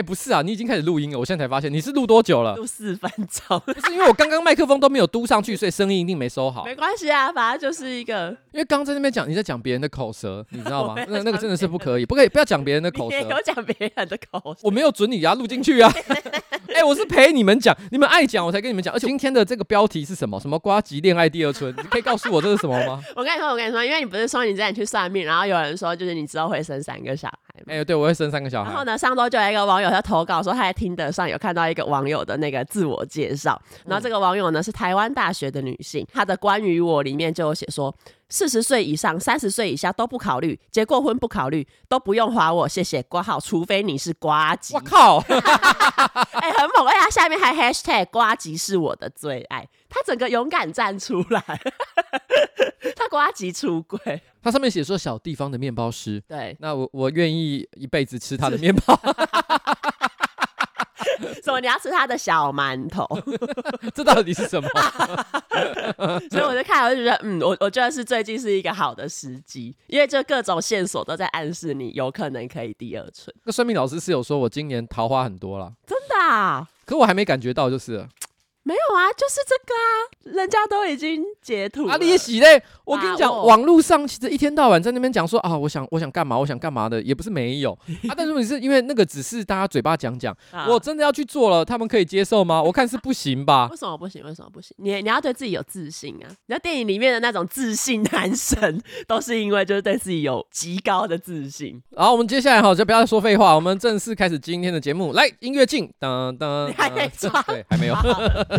哎，不是啊，你已经开始录音了，我现在才发现你是录多久了？录四分钟。不是因为我刚刚麦克风都没有嘟上去，所以声音一定没收好。没关系啊，反正就是一个。因为刚刚在那边讲你在讲别人的口舌，你知道吗？那那个真的是不可以，不可以不要讲别人的口 舌。有讲别人的口舌，我没有准你啊，录进去啊。哎，我是陪你们讲，你们爱讲我才跟你们讲。而且今天的这个标题是什么？什么瓜吉恋爱第二春？你可以告诉我这是什么吗？我跟你说，我跟你说，因为你不是说你之前去算命，然后有人说就是你之后会生三个小孩。哎，对，我会生三个小孩。然后呢，上周就有一个网友他投稿说他在听得上有看到一个网友的那个自我介绍，然后这个网友呢是台湾大学的女性，她的关于我里面就有写说，四十岁以上、三十岁以下都不考虑，结过婚不考虑，都不用划我，谢谢挂号，除非你是瓜吉。我靠，哎，很猛！哎，他下面还 hashtag 瓜吉是我的最爱，他整个勇敢站出来，他瓜吉出轨。他上面写说小地方的面包师，对，那我我愿意一辈子吃他的面包。什么？你要吃他的小馒头？这到底是什么？所以我就看，我就觉得，嗯，我我觉得是最近是一个好的时机，因为就各种线索都在暗示你有可能可以第二春。那算命老师是有说我今年桃花很多了，真的啊？可我还没感觉到，就是。没有啊，就是这个啊，人家都已经截图了。啊，你洗嘞！我跟你讲，我网络上其实一天到晚在那边讲说啊，我想我想干嘛，我想干嘛的，也不是没有 啊。但是你是因为那个只是大家嘴巴讲讲，我真的要去做了，他们可以接受吗？我看是不行吧。为什么不行？为什么不行？你你要对自己有自信啊！你在电影里面的那种自信男神，都是因为就是对自己有极高的自信。好，我们接下来哈就不要再说废话，我们正式开始今天的节目。来，音乐进，噔噔，你还没抓？对，还没有。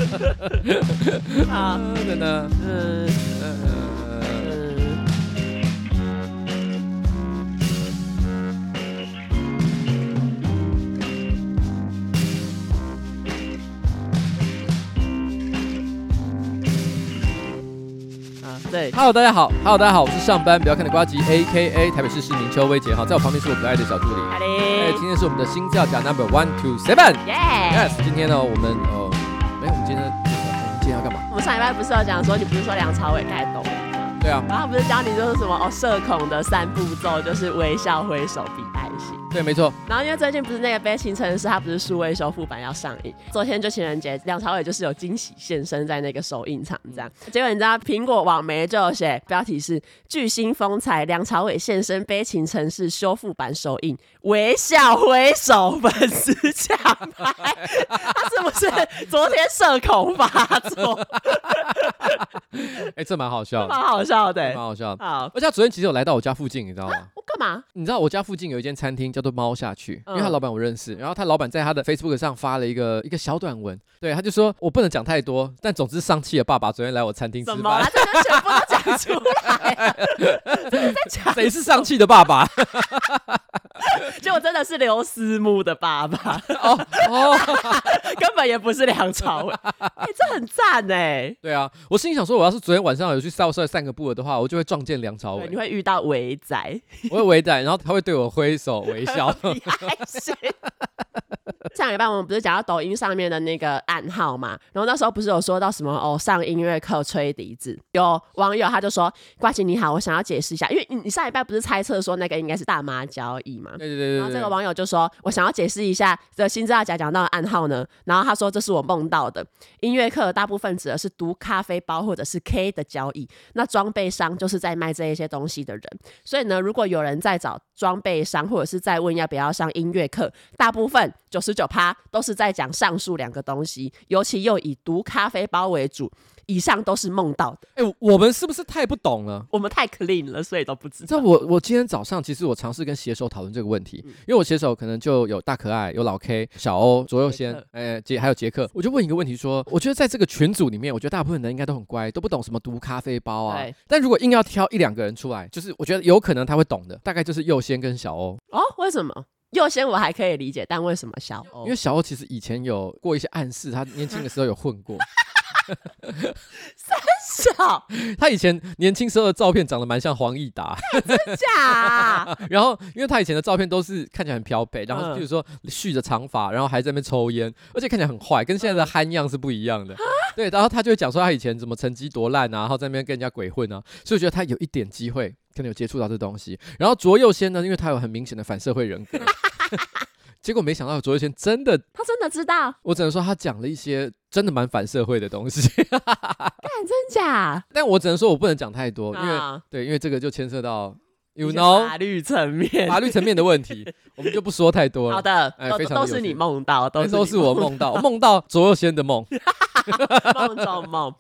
好，等等，嗯。嗯嗯。啊，对，Hello，大家好，Hello，大家好，我是上班不要看的瓜吉，AKA 台北市市民邱威杰，好，在我旁边是我可爱的小助理，哎，今天是我们的星叫甲 Number One Two Seven，Yes，今天呢，我们呃，干嘛？我们上礼拜不是有讲说，你不是说梁朝伟太懂？对啊。然后他不是教你就是什么哦，社恐的三步骤，就是微笑、挥手、比爱心。对，没错。然后因为最近不是那个《悲情城市》，它不是数位修复版要上映，昨天就情人节，梁朝伟就是有惊喜现身在那个首映场，这样。结果你知道苹果网媒就有写标题是“巨星风采，梁朝伟现身《悲情城市》修复版首映，微笑挥手，粉丝抢拍”。他是不是昨天社恐发作？哎、欸，这蛮好笑的，蛮好笑的，蛮好笑的。好，而且他昨天其实有来到我家附近，你知道吗？我干嘛？你知道我家附近有一间餐厅叫做猫下去，因为他老板我认识。然后他老板在他的 Facebook 上发了一个一个小短文，对，他就说我不能讲太多，但总之丧气的爸爸昨天来我餐厅吃饭，怎么了？这就全部都讲出来，谁是丧气的爸爸？结果真的是刘思慕的爸爸哦哦，根本也不是梁朝伟。哎，这很赞哎。对啊，我心里想说，我要是昨天晚上有去扫射散个步的话，我就会撞见梁朝伟。你会遇到伟仔，我会伟仔，然后他会对我挥手微笑。上礼拜我们不是讲到抖音上面的那个暗号嘛？然后那时候不是有说到什么哦，上音乐课吹笛子，有网友他就说：“瓜姐你好，我想要解释一下，因为你你上礼拜不是猜测说那个应该是大麻交易嘛？”对对对，对。然后这个网友就说：“我想要解释一下这新知道假讲到的暗号呢。”然后他说：“这是我梦到的音乐课，大部分指的是读咖啡包或者是 K 的交易。那装备商就是在卖这一些东西的人。所以呢，如果有人在找装备商，或者是在问要不要上音乐课，大部分九十九趴都是在讲上述两个东西，尤其又以读咖啡包为主。以上都是梦到的。哎、欸，我们是不是太不懂了？我们太 clean 了，所以都不知道。在我我今天早上，其实我尝试跟写手讨论这个问题，嗯、因为我写手可能就有大可爱、有老 K、小欧、左右先，哎杰、欸、还有杰克，我就问一个问题说，我觉得在这个群组里面，我觉得大部分人应该都很乖，都不懂什么毒咖啡包啊。对但如果硬要挑一两个人出来，就是我觉得有可能他会懂的，大概就是右先跟小欧。哦，为什么？右先我还可以理解，但为什么小欧？因为小欧其实以前有过一些暗示，他年轻的时候有混过。三小，他以前年轻时候的照片长得蛮像黄义达，真假、啊？然后，因为他以前的照片都是看起来很漂配，然后比如说蓄着长发，然后还在那边抽烟，而且看起来很坏，跟现在的憨样是不一样的。对，然后他就会讲说他以前怎么成绩多烂啊，然后在那边跟人家鬼混啊，所以我觉得他有一点机会可能有接触到这东西。然后卓右先呢，因为他有很明显的反社会人格。结果没想到卓一轩真的，他真的知道。我只能说他讲了一些真的蛮反社会的东西。干真假？但我只能说我不能讲太多，因为、啊、对，因为这个就牵涉到。You know 法律层面，法律层面的问题，我们就不说太多了。好的，哎，都都是你梦到，都是都是我梦到，梦到左右先的梦，梦中梦。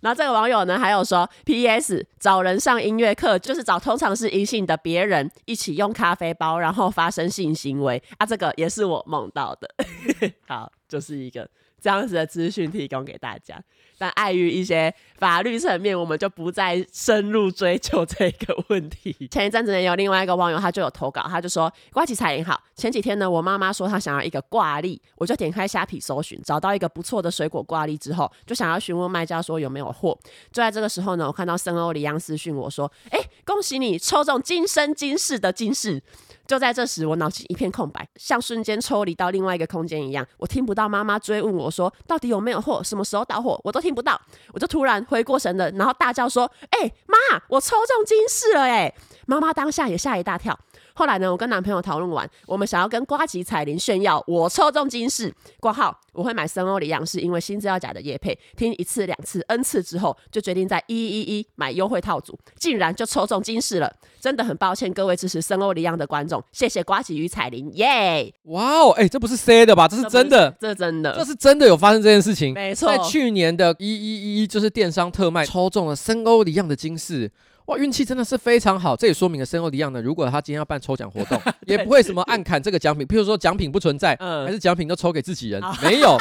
然后这个网友呢，还有说，P.S. 找人上音乐课，就是找通常是阴性的别人一起用咖啡包，然后发生性行为啊，这个也是我梦到的。好，就是一个这样子的资讯提供给大家。但碍于一些法律层面，我们就不再深入追究这个问题。前一阵子呢，有另外一个网友，他就有投稿，他就说：“瓜吉彩铃好，前几天呢，我妈妈说她想要一个挂历，我就点开虾皮搜寻，找到一个不错的水果挂历之后，就想要询问卖家说有没有货。就在这个时候呢，我看到森欧黎漾私讯我说：‘哎、恭喜你抽中今生今世的今世。’就在这时，我脑筋一片空白，像瞬间抽离到另外一个空间一样，我听不到妈妈追问我说到底有没有货，什么时候到货，我都听不到。我就突然回过神了，然后大叫说：“哎、欸，妈，我抽中金饰了！”哎，妈妈当下也吓一大跳。后来呢，我跟男朋友讨论完，我们想要跟瓜吉彩铃炫耀我抽中金饰挂号，我会买森欧黎漾是因为新资料夹的叶配，听一次两次 N 次之后，就决定在一一一买优惠套组，竟然就抽中金饰了，真的很抱歉各位支持森欧里样的观众，谢谢瓜吉与彩铃，耶！哇哦，哎，这不是 C 的吧？这是真的，这，这真的，这是真的有发生这件事情，没错，在去年的一一一就是电商特卖抽中了森欧里样的今世。哇，运气真的是非常好，这也说明了申欧迪样呢。如果他今天要办抽奖活动，也不会什么暗砍这个奖品，譬如说奖品不存在，嗯、还是奖品都抽给自己人，没有。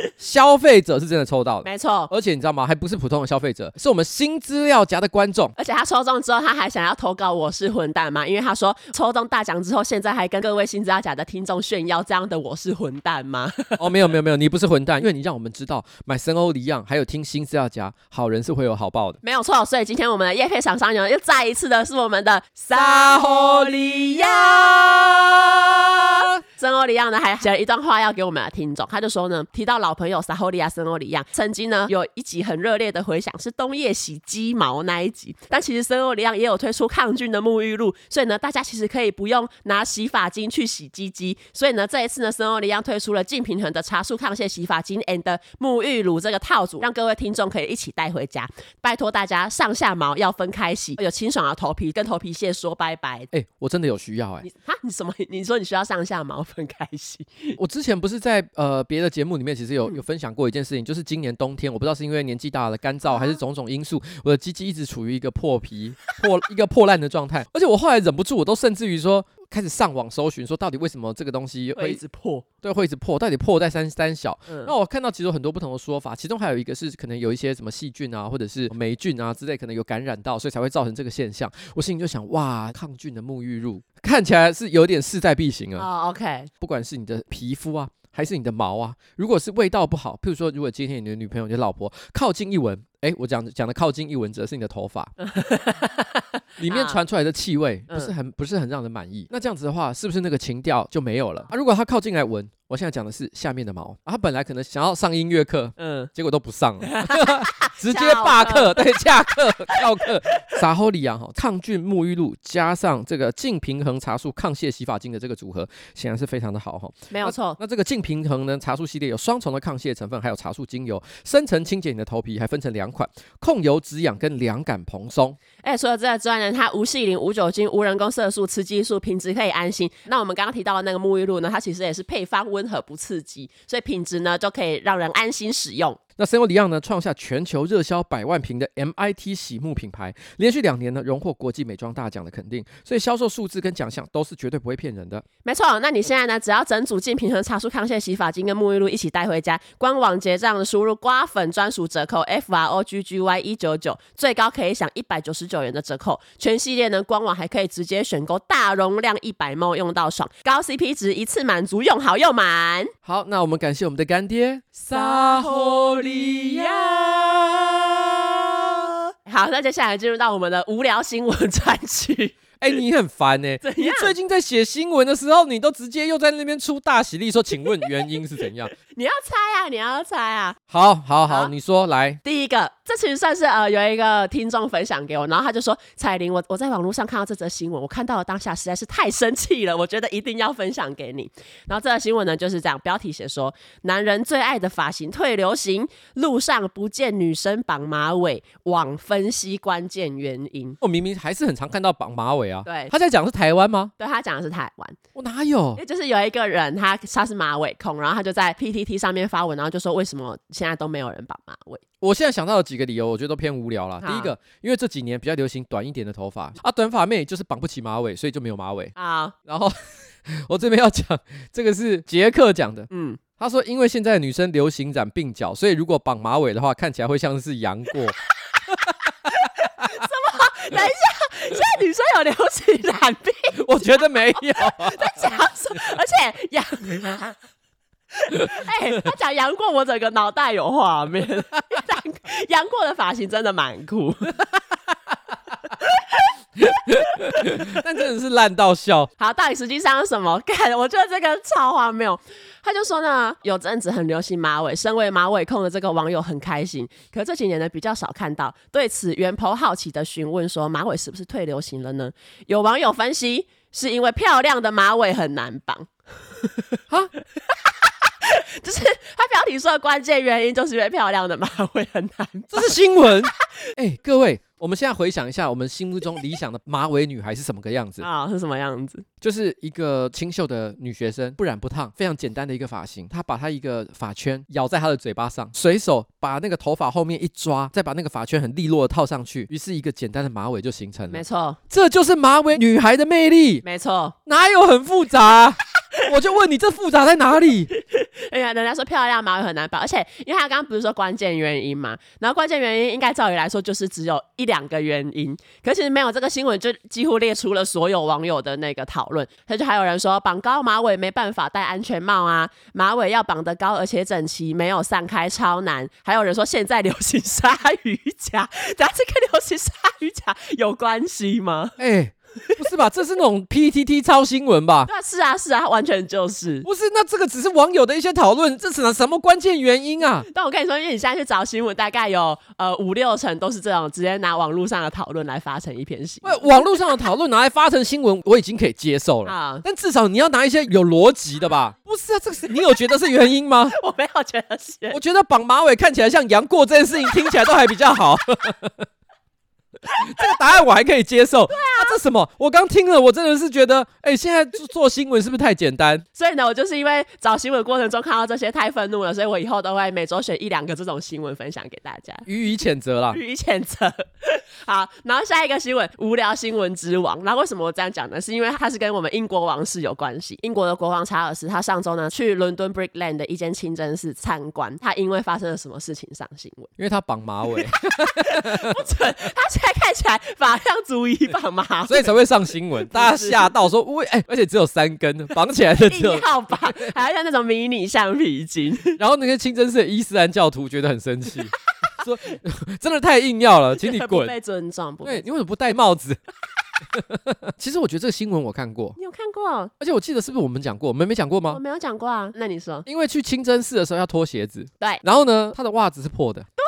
消费者是真的抽到的，没错，而且你知道吗？还不是普通的消费者，是我们新资料夹的观众。而且他抽中之后，他还想要投稿我是混蛋吗？因为他说抽中大奖之后，现在还跟各位新资料夹的听众炫耀这样的我是混蛋吗？哦，没有没有没有，你不是混蛋，因为你让我们知道买森欧里样，还有听新资料夹，好人是会有好报的。没有错，所以今天我们的叶配厂商呢，又再一次的是我们的沙欧黎漾。森欧里亚呢，还写了一段话要给我们的听众，他就说呢，提到老朋友撒欧利亚、森欧里亚，曾经呢有一集很热烈的回响，是冬夜洗鸡毛那一集。但其实森欧里亚也有推出抗菌的沐浴露，所以呢，大家其实可以不用拿洗发精去洗鸡鸡。所以呢，这一次呢，森欧里亚推出了净平衡的茶树抗屑洗发精 and 沐浴乳这个套组，让各位听众可以一起带回家。拜托大家上下毛要分开洗，有清爽的头皮跟头皮屑说拜拜。哎、欸，我真的有需要哎、欸，哈，你什么？你说你需要上下毛？很开心。我之前不是在呃别的节目里面，其实有有分享过一件事情，就是今年冬天，我不知道是因为年纪大了、干燥，还是种种因素，我的鸡鸡一直处于一个破皮、破一个破烂的状态。而且我后来忍不住，我都甚至于说开始上网搜寻，说到底为什么这个东西会，会一直破？对，会一直破，到底破在三三小？嗯、那我看到其实有很多不同的说法，其中还有一个是可能有一些什么细菌啊，或者是霉菌啊之类，可能有感染到，所以才会造成这个现象。我心里就想，哇，抗菌的沐浴露。看起来是有点势在必行啊。哦、oh，OK，不管是你的皮肤啊，还是你的毛啊，如果是味道不好，譬如说，如果今天你的女朋友、你的老婆靠近一闻，哎，我讲讲的靠近一闻，指的是你的头发，里面传出来的气味不是很不是很让人满意，那这样子的话，是不是那个情调就没有了啊？如果他靠近来闻。我现在讲的是下面的毛，啊、他本来可能想要上音乐课，嗯，结果都不上了，直接罢课，对，下课翘课。撒欧黎漾哈，抗菌沐浴露加上这个净平衡茶树抗屑洗发精的这个组合，显然是非常的好哈。没有错。那这个净平衡呢，茶树系列有双重的抗屑成分，还有茶树精油，深层清洁你的头皮，还分成两款，控油止痒跟凉感蓬松。哎，除了这个之外呢，它无矽灵、无酒精、无人工色素、雌激素，品质可以安心。那我们刚刚提到的那个沐浴露呢，它其实也是配方温。温和不刺激，所以品质呢就可以让人安心使用。那森欧黎漾呢，创下全球热销百万瓶的 MIT 洗沐品牌，连续两年呢荣获国际美妆大奖的肯定，所以销售数字跟奖项都是绝对不会骗人的。没错，那你现在呢，只要整组净平衡茶树抗屑洗发精跟沐浴露一起带回家，官网结账输入瓜粉专属折扣 F R O G G Y 一九九，最高可以享一百九十九元的折扣。全系列呢，官网还可以直接选购大容量一百 ml 用到爽，高 CP 值一次满足，用好又满。好，那我们感谢我们的干爹撒欧黎漾。好，那接下来进入到我们的无聊新闻专区。哎、欸，你很烦呢、欸！你最近在写新闻的时候，你都直接又在那边出大喜力，说，请问原因是怎样？你要猜啊，你要猜啊！好，好，好，好，你说来。第一个，这其实算是呃有一个听众分享给我，然后他就说：“彩玲，我我在网络上看到这则新闻，我看到了当下实在是太生气了，我觉得一定要分享给你。”然后这则新闻呢就是这样，标题写说：“男人最爱的发型退流行，路上不见女生绑马尾，网分析关键原因。”我明明还是很常看到绑马尾啊。对，他在讲的是台湾吗？对，他讲的是台湾。我哪有？就是有一个人他，他他是马尾控，然后他就在 PTT 上面发文，然后就说为什么现在都没有人绑马尾。我现在想到的几个理由，我觉得都偏无聊了。第一个，因为这几年比较流行短一点的头发啊，短发妹就是绑不起马尾，所以就没有马尾啊。好然后 我这边要讲，这个是杰克讲的，嗯，他说因为现在女生流行染鬓角，所以如果绑马尾的话，看起来会像是杨过。什么？等一下，现在女生有流行染鬓？我觉得没有。在讲什么？而且杨。哎、欸，他讲杨过，我整个脑袋有画面。杨过的发型真的蛮酷，但真的是烂到笑。好，到底实际上是什么？看，我觉得这个超荒谬。他就说呢，有阵子很流行马尾，身为马尾控的这个网友很开心。可这几年呢，比较少看到。对此，原 po 好奇的询问说，马尾是不是退流行了呢？有网友分析，是因为漂亮的马尾很难绑。哈。就是他标题说的关键原因，就是因为漂亮的马尾 很难。这是新闻。哎、欸，各位，我们现在回想一下，我们心目中理想的马尾女孩是什么个样子啊？是什么样子？就是一个清秀的女学生，不染不烫，非常简单的一个发型。她把她一个发圈咬在她的嘴巴上，随手把那个头发后面一抓，再把那个发圈很利落的套上去，于是一个简单的马尾就形成了。没错，这就是马尾女孩的魅力。没错，哪有很复杂？我就问你，这复杂在哪里？哎呀，人家说漂亮马尾很难绑，而且因为他刚刚不是说关键原因嘛，然后关键原因应该照理来说就是只有一两个原因，可其实没有这个新闻就几乎列出了所有网友的那个讨论，他就还有人说绑高马尾没办法戴安全帽啊，马尾要绑得高而且整齐，没有散开超难，还有人说现在流行鲨鱼夹，但这跟流行鲨鱼夹有关系吗？哎、欸。不是吧？这是那种 PTT 超新闻吧？对啊，是啊，是啊，完全就是。不是，那这个只是网友的一些讨论，这是什么关键原因啊？但我跟你说，因为你现在去找新闻，大概有呃五六成都是这种直接拿网络上的讨论来发成一篇新闻。网络上的讨论拿来发成新闻，我已经可以接受了啊。但至少你要拿一些有逻辑的吧？不是啊，这个是你有觉得是原因吗？我没有觉得是。我觉得绑马尾看起来像杨过这件事情，听起来都还比较好。这个答案我还可以接受。对啊，啊，这什么？我刚听了，我真的是觉得，哎，现在做做新闻是不是太简单？所以呢，我就是因为找新闻过程中看到这些太愤怒了，所以我以后都会每周选一两个这种新闻分享给大家，予以谴责啦，予以谴责。好，然后下一个新闻，无聊新闻之王。那为什么我这样讲呢？是因为它是跟我们英国王室有关系。英国的国王查尔斯，他上周呢去伦敦 Brick Lane 的一间清真寺参观，他因为发生了什么事情上新闻？因为他绑马尾，不准，他现在。看起来法量足以绑马，所以才会上新闻。大家吓到说：“喂，哎，而且只有三根，绑起来的只有。”好吧，还要像那种迷你橡皮筋。然后那些清真寺的伊斯兰教徒觉得很生气，说：“真的太硬要了，请你滚。”不被尊重，对，你为什么不戴帽子？其实我觉得这个新闻我看过，你有看过？而且我记得是不是我们讲过？我们没讲过吗？我没有讲过啊。那你说，因为去清真寺的时候要脱鞋子，对。然后呢，他的袜子是破的。对，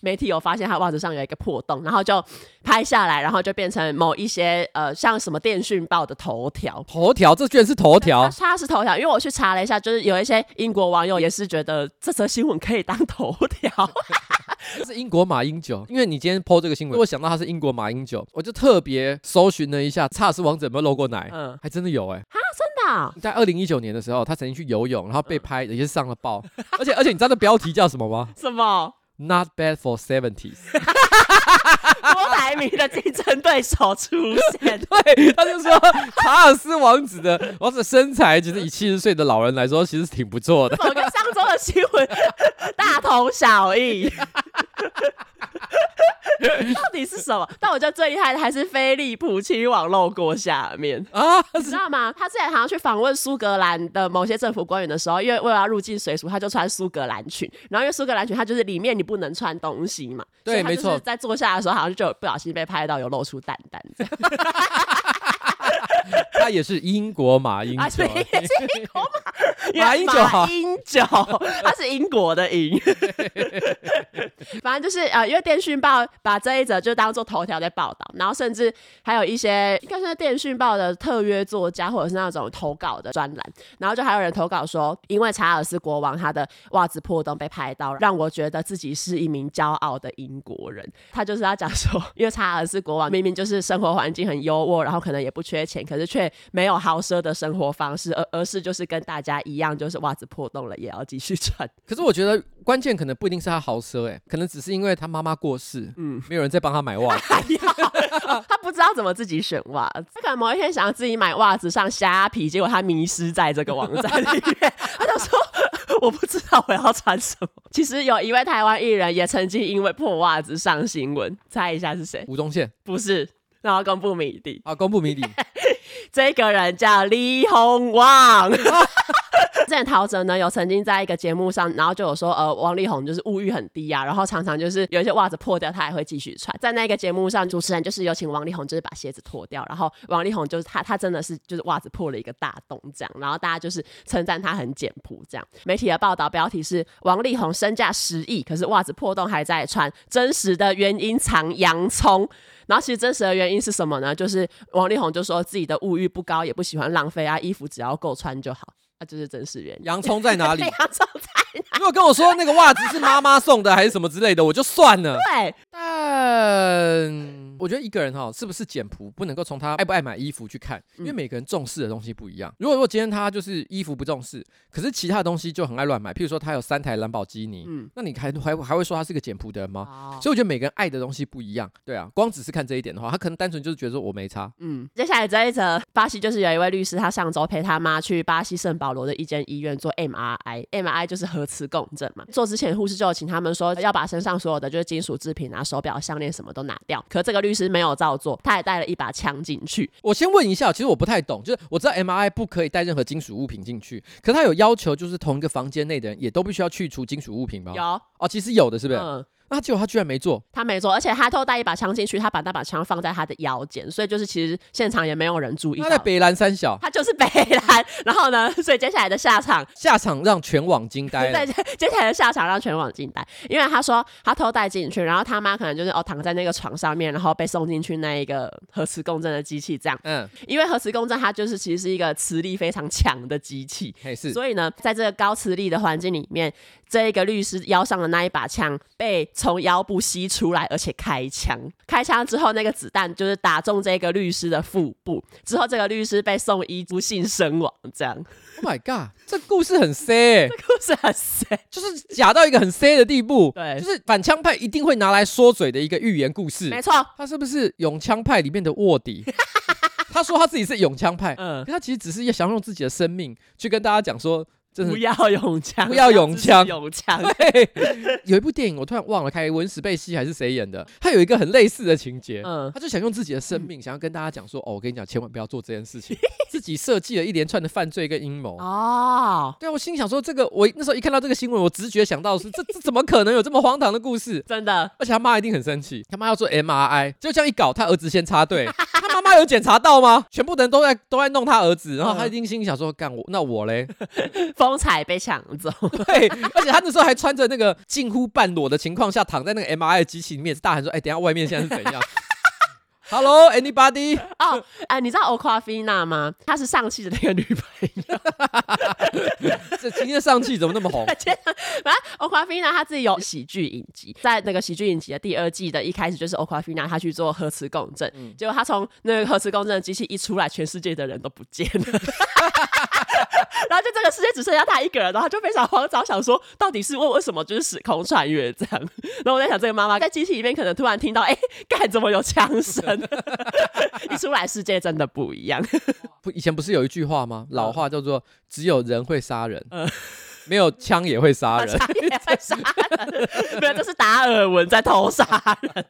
媒体有发现他袜子上有一个破洞，然后就拍下来，然后就变成某一些呃，像什么电讯报的头条。头条，这居然是头条？他是头条，因为我去查了一下，就是有一些英国网友也是觉得这则新闻可以当头条。这是英国马英九，因为你今天 po 这个新闻，我想到他是英国马英九，我就特别搜寻了一下，查尔斯王子有没有露过奶？嗯，还真的有哎、欸。哈，真的、哦？在二零一九年的时候，他曾经去游泳，然后被拍，也是上了报。而且而且，你知道这标题叫什么吗？什么？Not bad for seventies，郭台铭的竞争对手出现，对，他就说查尔斯王子的王子的身材，其实以七十岁的老人来说，其实挺不错的。我跟上周的新闻大同小异。到底是什么？但我觉得最厉害的还是菲利普亲王露过下面啊，你知道吗？他之前好像去访问苏格兰的某些政府官员的时候，因为为了要入境随俗，他就穿苏格兰裙。然后因为苏格兰裙，它就是里面你不能穿东西嘛，对，没错。在坐下的时候，好像就不小心被拍到有露出蛋蛋。他也是英国马英九，也是 英国马 马英九，马英九，他是英国的英。反正就是呃，因为电讯报把这一则就当做头条在报道，然后甚至还有一些应该是电讯报的特约作家或者是那种投稿的专栏，然后就还有人投稿说，因为查尔斯国王他的袜子破洞被拍到，让我觉得自己是一名骄傲的英国人。他就是要讲说，因为查尔斯国王明明就是生活环境很优渥，然后可能也不缺钱，可是却没有豪奢的生活方式，而而是就是跟大家一样，就是袜子破洞了也要继续穿。可是我觉得。关键可能不一定是他豪奢，哎，可能只是因为他妈妈过世，嗯，没有人在帮他买袜子，他不知道怎么自己选袜子，他可能某一天想要自己买袜子上虾皮，结果他迷失在这个网站里面，他就说我不知道我要穿什么。其实有一位台湾艺人也曾经因为破袜子上新闻，猜一下是谁？吴宗宪？不是，然后公布谜底啊，公布谜底，这个人叫李洪旺。之前陶喆呢有曾经在一个节目上，然后就有说，呃，王力宏就是物欲很低啊，然后常常就是有一些袜子破掉，他还会继续穿。在那个节目上，主持人就是有请王力宏，就是把鞋子脱掉，然后王力宏就是他，他真的是就是袜子破了一个大洞这样，然后大家就是称赞他很简朴这样。媒体的报道标题是王力宏身价十亿，可是袜子破洞还在穿，真实的原因藏洋葱。然后其实真实的原因是什么呢？就是王力宏就说自己的物欲不高，也不喜欢浪费啊，衣服只要够穿就好。那、啊、就是真实原因。洋葱在哪里？洋葱在哪？如果跟我说那个袜子是妈妈送的还是什么之类的，我就算了。对，但。我觉得一个人哈是不是简朴，不能够从他爱不爱买衣服去看，因为每个人重视的东西不一样。如果说今天他就是衣服不重视，可是其他东西就很爱乱买，譬如说他有三台兰博基尼，嗯，那你还还还会说他是个简朴的人吗？哦、所以我觉得每个人爱的东西不一样，对啊，光只是看这一点的话，他可能单纯就是觉得说我没差。嗯，接下来这一则，巴西就是有一位律师，他上周陪他妈去巴西圣保罗的一间医院做 MRI，MRI 就是核磁共振嘛。做之前护士就有请他们说要把身上所有的就是金属制品啊、手表、项链什么都拿掉，可这个律师没有照做。他还带了一把枪进去。我先问一下，其实我不太懂，就是我知道 MRI 不可以带任何金属物品进去，可他有要求，就是同一个房间内的人也都必须要去除金属物品吗？有哦，其实有的，是不是？那结果他居然没做，他没做，而且他偷带一把枪进去，他把那把枪放在他的腰间，所以就是其实现场也没有人注意。他在北兰三小，他就是北兰，然后呢，所以接下来的下场，下场让全网惊呆了。对，接下来的下场让全网惊呆，因为他说他偷带进去，然后他妈可能就是哦躺在那个床上面，然后被送进去那一个核磁共振的机器这样。嗯，因为核磁共振它就是其实是一个磁力非常强的机器，是，所以呢，在这个高磁力的环境里面，这一个律师腰上的那一把枪被从腰部。吸出来，而且开枪。开枪之后，那个子弹就是打中这个律师的腹部。之后，这个律师被送医，不幸身亡。这样。Oh my god，这故事很 sad，这故事很 sad，就是假到一个很 sad 的地步。对，就是反枪派一定会拿来说嘴的一个寓言故事。没错，他是不是永枪派里面的卧底？他说他自己是永枪派，嗯，他其实只是要想用自己的生命去跟大家讲说。不要永强，不要拥枪，拥 枪。对，有一部电影我突然忘了，凯文史贝西还是谁演的？他有一个很类似的情节，嗯，他就想用自己的生命，想要跟大家讲说，哦，我跟你讲，千万不要做这件事情，自己设计了一连串的犯罪跟阴谋。哦，对啊，我心想说，这个我那时候一看到这个新闻，我直觉想到的是，这这怎么可能有这么荒唐的故事？真的，而且他妈一定很生气，他妈要做 MRI，就这样一搞，他儿子先插队，他妈妈有检查到吗？全部的人都在都在弄他儿子，然后他一定心里想说，干我那我嘞，风采被抢。走，对，而且他那时候还穿着那个近乎半裸的情况下躺在那个 MRI 机器里面，大喊说：“哎、欸，等一下外面现在是怎样？” Hello，anybody？哦，哎，你知道 Awkwafina 吗？她是上汽的那个女朋友。这今天上汽 怎么那么红？反正 Awkwafina 她自己有喜剧影集，在那个喜剧影集的第二季的一开始，就是 Awkwafina 她去做核磁共振，嗯、结果她从那个核磁共振的机器一出来，全世界的人都不见了。然后就这个世界只剩下他一个人，然后就非常慌张，想说到底是问为什么就是时空穿越这样。然后我在想，这个妈妈在机器里面可能突然听到，哎，干怎么有枪声？一出来世界真的不一样。不，以前不是有一句话吗？老话叫做“只有人会杀人”。嗯没有枪也会杀人，枪也会杀人，没有，这是达尔文在偷杀人。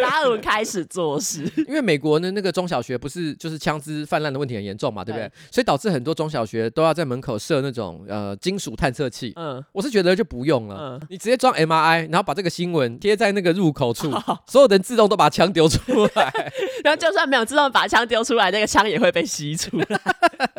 达尔文开始做事，因为美国的那个中小学不是就是枪支泛滥的问题很严重嘛，对不对？所以导致很多中小学都要在门口设那种呃金属探测器。嗯，我是觉得就不用了，嗯、你直接装 MRI，然后把这个新闻贴在那个入口处，哦、所有人自动都把枪丢出来，然后就算没有自动把枪丢出来，那个枪也会被吸出来。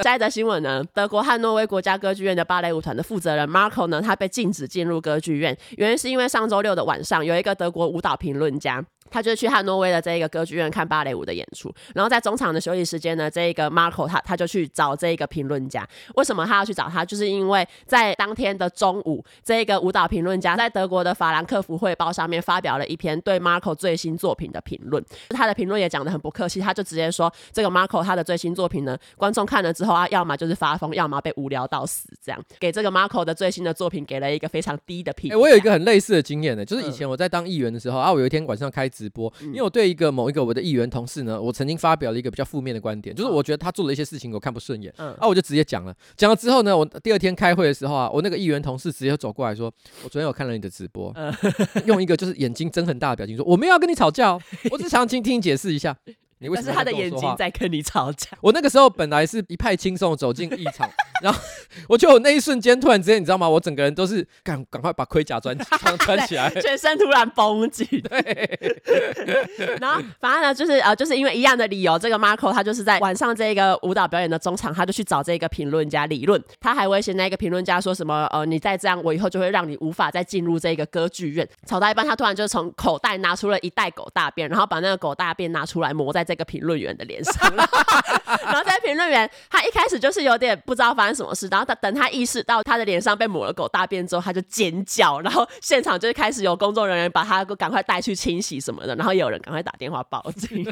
下一则新闻呢？德国汉诺威国家歌剧院的芭蕾舞团。的负责人 Marco 呢，他被禁止进入歌剧院，原因是因为上周六的晚上，有一个德国舞蹈评论家。他就去汉诺威的这一个歌剧院看芭蕾舞的演出，然后在中场的休息时间呢，这一个 Marco 他他就去找这一个评论家。为什么他要去找他？就是因为在当天的中午，这一个舞蹈评论家在德国的法兰克福汇报上面发表了一篇对 Marco 最新作品的评论。他的评论也讲得很不客气，他就直接说这个 Marco 他的最新作品呢，观众看了之后啊，要么就是发疯，要么被无聊到死，这样给这个 Marco 的最新的作品给了一个非常低的评。我有一个很类似的经验呢，就是以前我在当议员的时候啊，我有一天晚上开直播，因为我。对一个某一个我的议员同事呢，我曾经发表了一个比较负面的观点，就是我觉得他做了一些事情我看不顺眼，嗯，啊，我就直接讲了。讲了之后呢，我第二天开会的时候啊，我那个议员同事直接走过来说：“我昨天有看了你的直播，嗯、用一个就是眼睛睁很大的表情说，我没有要跟你吵架，我只想听听你解释一下。”你为什么但是他的眼睛在跟你吵架。我那个时候本来是一派轻松走进议场，然后我就那一瞬间突然之间，你知道吗？我整个人都是赶赶快把盔甲穿 穿起来，全身突然绷紧。对。然后反正呢，就是呃，就是因为一样的理由，这个 Marco 他就是在晚上这个舞蹈表演的中场，他就去找这个评论家理论。他还威胁那个评论家说什么？呃，你再这样，我以后就会让你无法再进入这个歌剧院。吵到一半，他突然就从口袋拿出了一袋狗大便，然后把那个狗大便拿出来抹在这个评论员的脸上，然后在评论员他一开始就是有点不知道发生什么事，然后他等他意识到他的脸上被抹了狗大便之后，他就尖叫，然后现场就开始有工作人员把他赶快带去清洗什么的，然后也有人赶快打电话报警。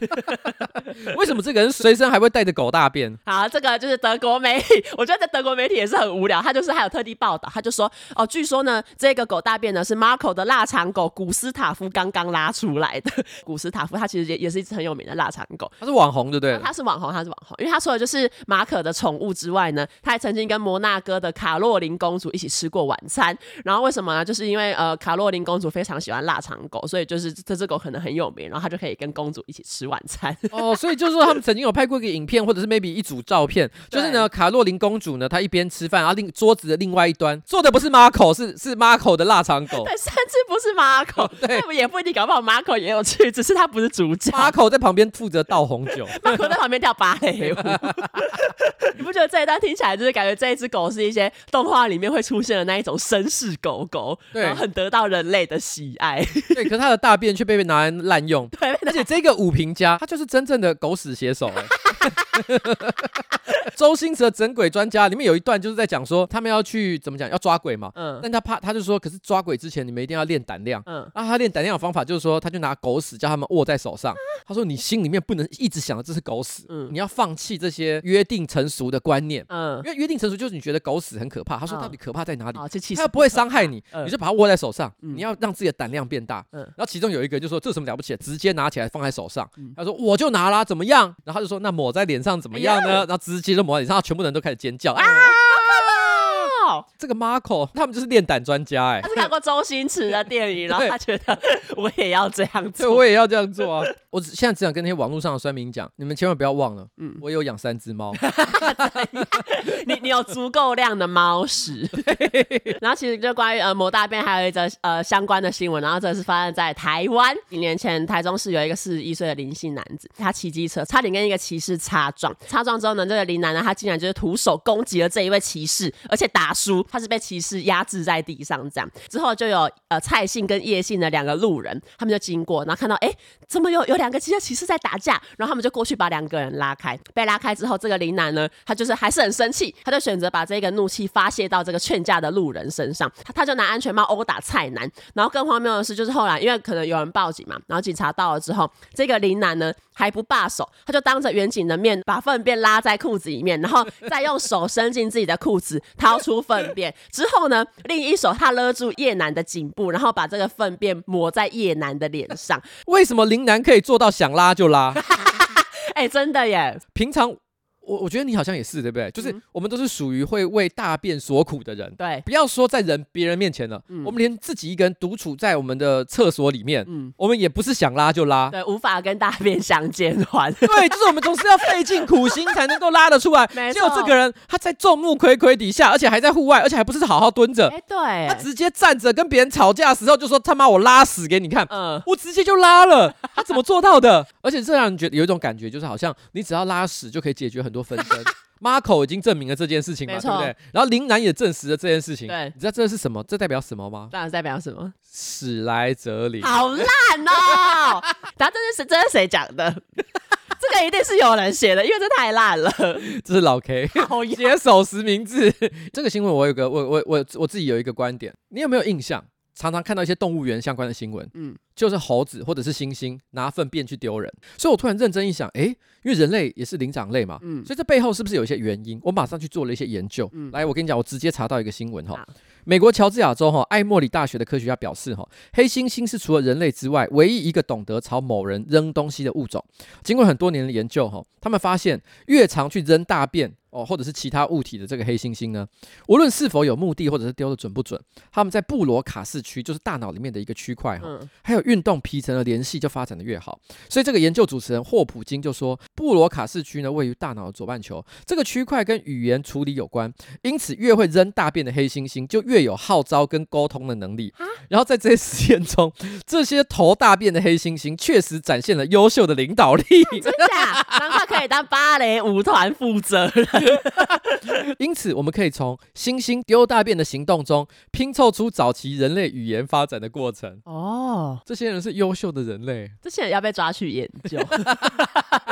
为什么这个人随身还会带着狗大便？好，这个就是德国媒体，我觉得在德国媒体也是很无聊，他就是还有特地报道，他就说哦，据说呢这个狗大便呢是 Marco 的腊肠狗古斯塔夫刚刚拉出来的。古斯塔夫他其实也也是一只很有名的腊肠狗。他是网红，对不对？他是网红，他是网红，因为他除了就是马可的宠物之外呢，他还曾经跟摩纳哥的卡洛琳公主一起吃过晚餐。然后为什么呢？就是因为呃，卡洛琳公主非常喜欢腊肠狗，所以就是这只狗可能很有名，然后她就可以跟公主一起吃晚餐。哦，所以就是说他们曾经有拍过一个影片，或者是 maybe 一组照片，就是呢，卡洛琳公主呢，她一边吃饭，然后另桌子的另外一端坐的不是马可，是是马可的腊肠狗，对，甚至不是马可，对，也不一定，搞不好马可也有去，只是他不是主角，马可在旁边负责倒红酒。马可在旁边跳芭蕾舞，你不觉得这一段听起来就是感觉这一只狗是一些动画里面会出现的那一种绅士狗狗，对，然后很得到人类的喜爱。对，可是它的大便却被被拿来滥用。对，而且这个五评家他就是真正的狗屎写手哎。周星驰的整鬼专家里面有一段就是在讲说他们要去怎么讲要抓鬼嘛，嗯，但他怕他就说，可是抓鬼之前你们一定要练胆量，嗯，然后他练胆量的方法就是说他就拿狗屎叫他们握在手上，他说你心里面不能一直想着这是狗屎，嗯，你要放弃这些约定成熟的观念，嗯，因为约定成熟就是你觉得狗屎很可怕，他说到底可怕在哪里？他又不会伤害你，你就把它握在手上，你要让自己的胆量变大，嗯，然后其中有一个就说这有什么了不起，直接拿起来放在手上，他说我就拿啦，怎么样？然后他就说那抹在脸上怎么样呢？然后直接就抹在脸上，全部人都开始尖叫啊！这个 Marco 他们就是练胆专家哎，他是看过周星驰的电影，然后他觉得我也要这样做，我也要这样做啊！我现在只想跟那些网络上的酸民讲，你们千万不要忘了，嗯，我有养三只猫，你你有足够量的猫屎。然后其实就关于呃抹大便还有一则呃相关的新闻，然后这是发生在台湾，几年前台中市有一个四十一岁的林姓男子，他骑机车差点跟一个骑士擦撞，擦撞之后呢，这个林男呢他竟然就是徒手攻击了这一位骑士，而且打。输，他是被骑士压制在地上，这样之后就有呃蔡姓跟叶姓的两个路人，他们就经过，然后看到哎，怎么有有两个骑骑士在打架，然后他们就过去把两个人拉开。被拉开之后，这个林男呢，他就是还是很生气，他就选择把这个怒气发泄到这个劝架的路人身上，他他就拿安全帽殴打蔡男。然后更荒谬的是，就是后来因为可能有人报警嘛，然后警察到了之后，这个林男呢还不罢手，他就当着远景的面把粪便拉在裤子里面，然后再用手伸进自己的裤子掏出。粪便之后呢，另一手他勒住叶楠的颈部，然后把这个粪便抹在叶楠的脸上。为什么林楠可以做到想拉就拉？哎、欸，真的耶！平常。我我觉得你好像也是，对不对？就是我们都是属于会为大便所苦的人。对，不要说在人别人面前了，我们连自己一个人独处在我们的厕所里面，嗯，我们也不是想拉就拉，对，无法跟大便相见欢。对，就是我们总是要费尽苦心才能够拉得出来。没错，结果这个人他在众目睽睽底下，而且还在户外，而且还不是好好蹲着，哎，对，他直接站着跟别人吵架的时候就说他妈我拉屎给你看，嗯，我直接就拉了，他怎么做到的？而且这让人觉得有一种感觉，就是好像你只要拉屎就可以解决很多纷争。Marco 已经证明了这件事情嘛，对不对？然后林楠也证实了这件事情。对，你知道这是什么？这代表什么吗？当然代表什么？史莱哲林。好烂哦！然后这是谁这是谁讲的？这个一定是有人写的，因为这太烂了。这是老 K 写手实名制。这个新闻我有个我我我我自己有一个观点，你有没有印象？常常看到一些动物园相关的新闻，嗯，就是猴子或者是猩猩拿粪便去丢人，所以我突然认真一想，诶，因为人类也是灵长类嘛，嗯，所以这背后是不是有一些原因？我马上去做了一些研究，嗯，来，我跟你讲，我直接查到一个新闻哈，美国乔治亚州哈艾默里大学的科学家表示哈，黑猩猩是除了人类之外唯一一个懂得朝某人扔东西的物种。经过很多年的研究哈，他们发现越常去扔大便。哦，或者是其他物体的这个黑猩猩呢，无论是否有目的，或者是丢的准不准，他们在布罗卡市区，就是大脑里面的一个区块哈，嗯、还有运动皮层的联系就发展的越好。所以这个研究主持人霍普金就说，布罗卡市区呢位于大脑的左半球，这个区块跟语言处理有关，因此越会扔大便的黑猩猩就越有号召跟沟通的能力。然后在这些实验中，这些投大便的黑猩猩确实展现了优秀的领导力，真的？难怪可以当芭蕾舞团负责人。因此，我们可以从猩猩丢大便的行动中拼凑出早期人类语言发展的过程。哦，这些人是优秀的人类，这些人要被抓去研究。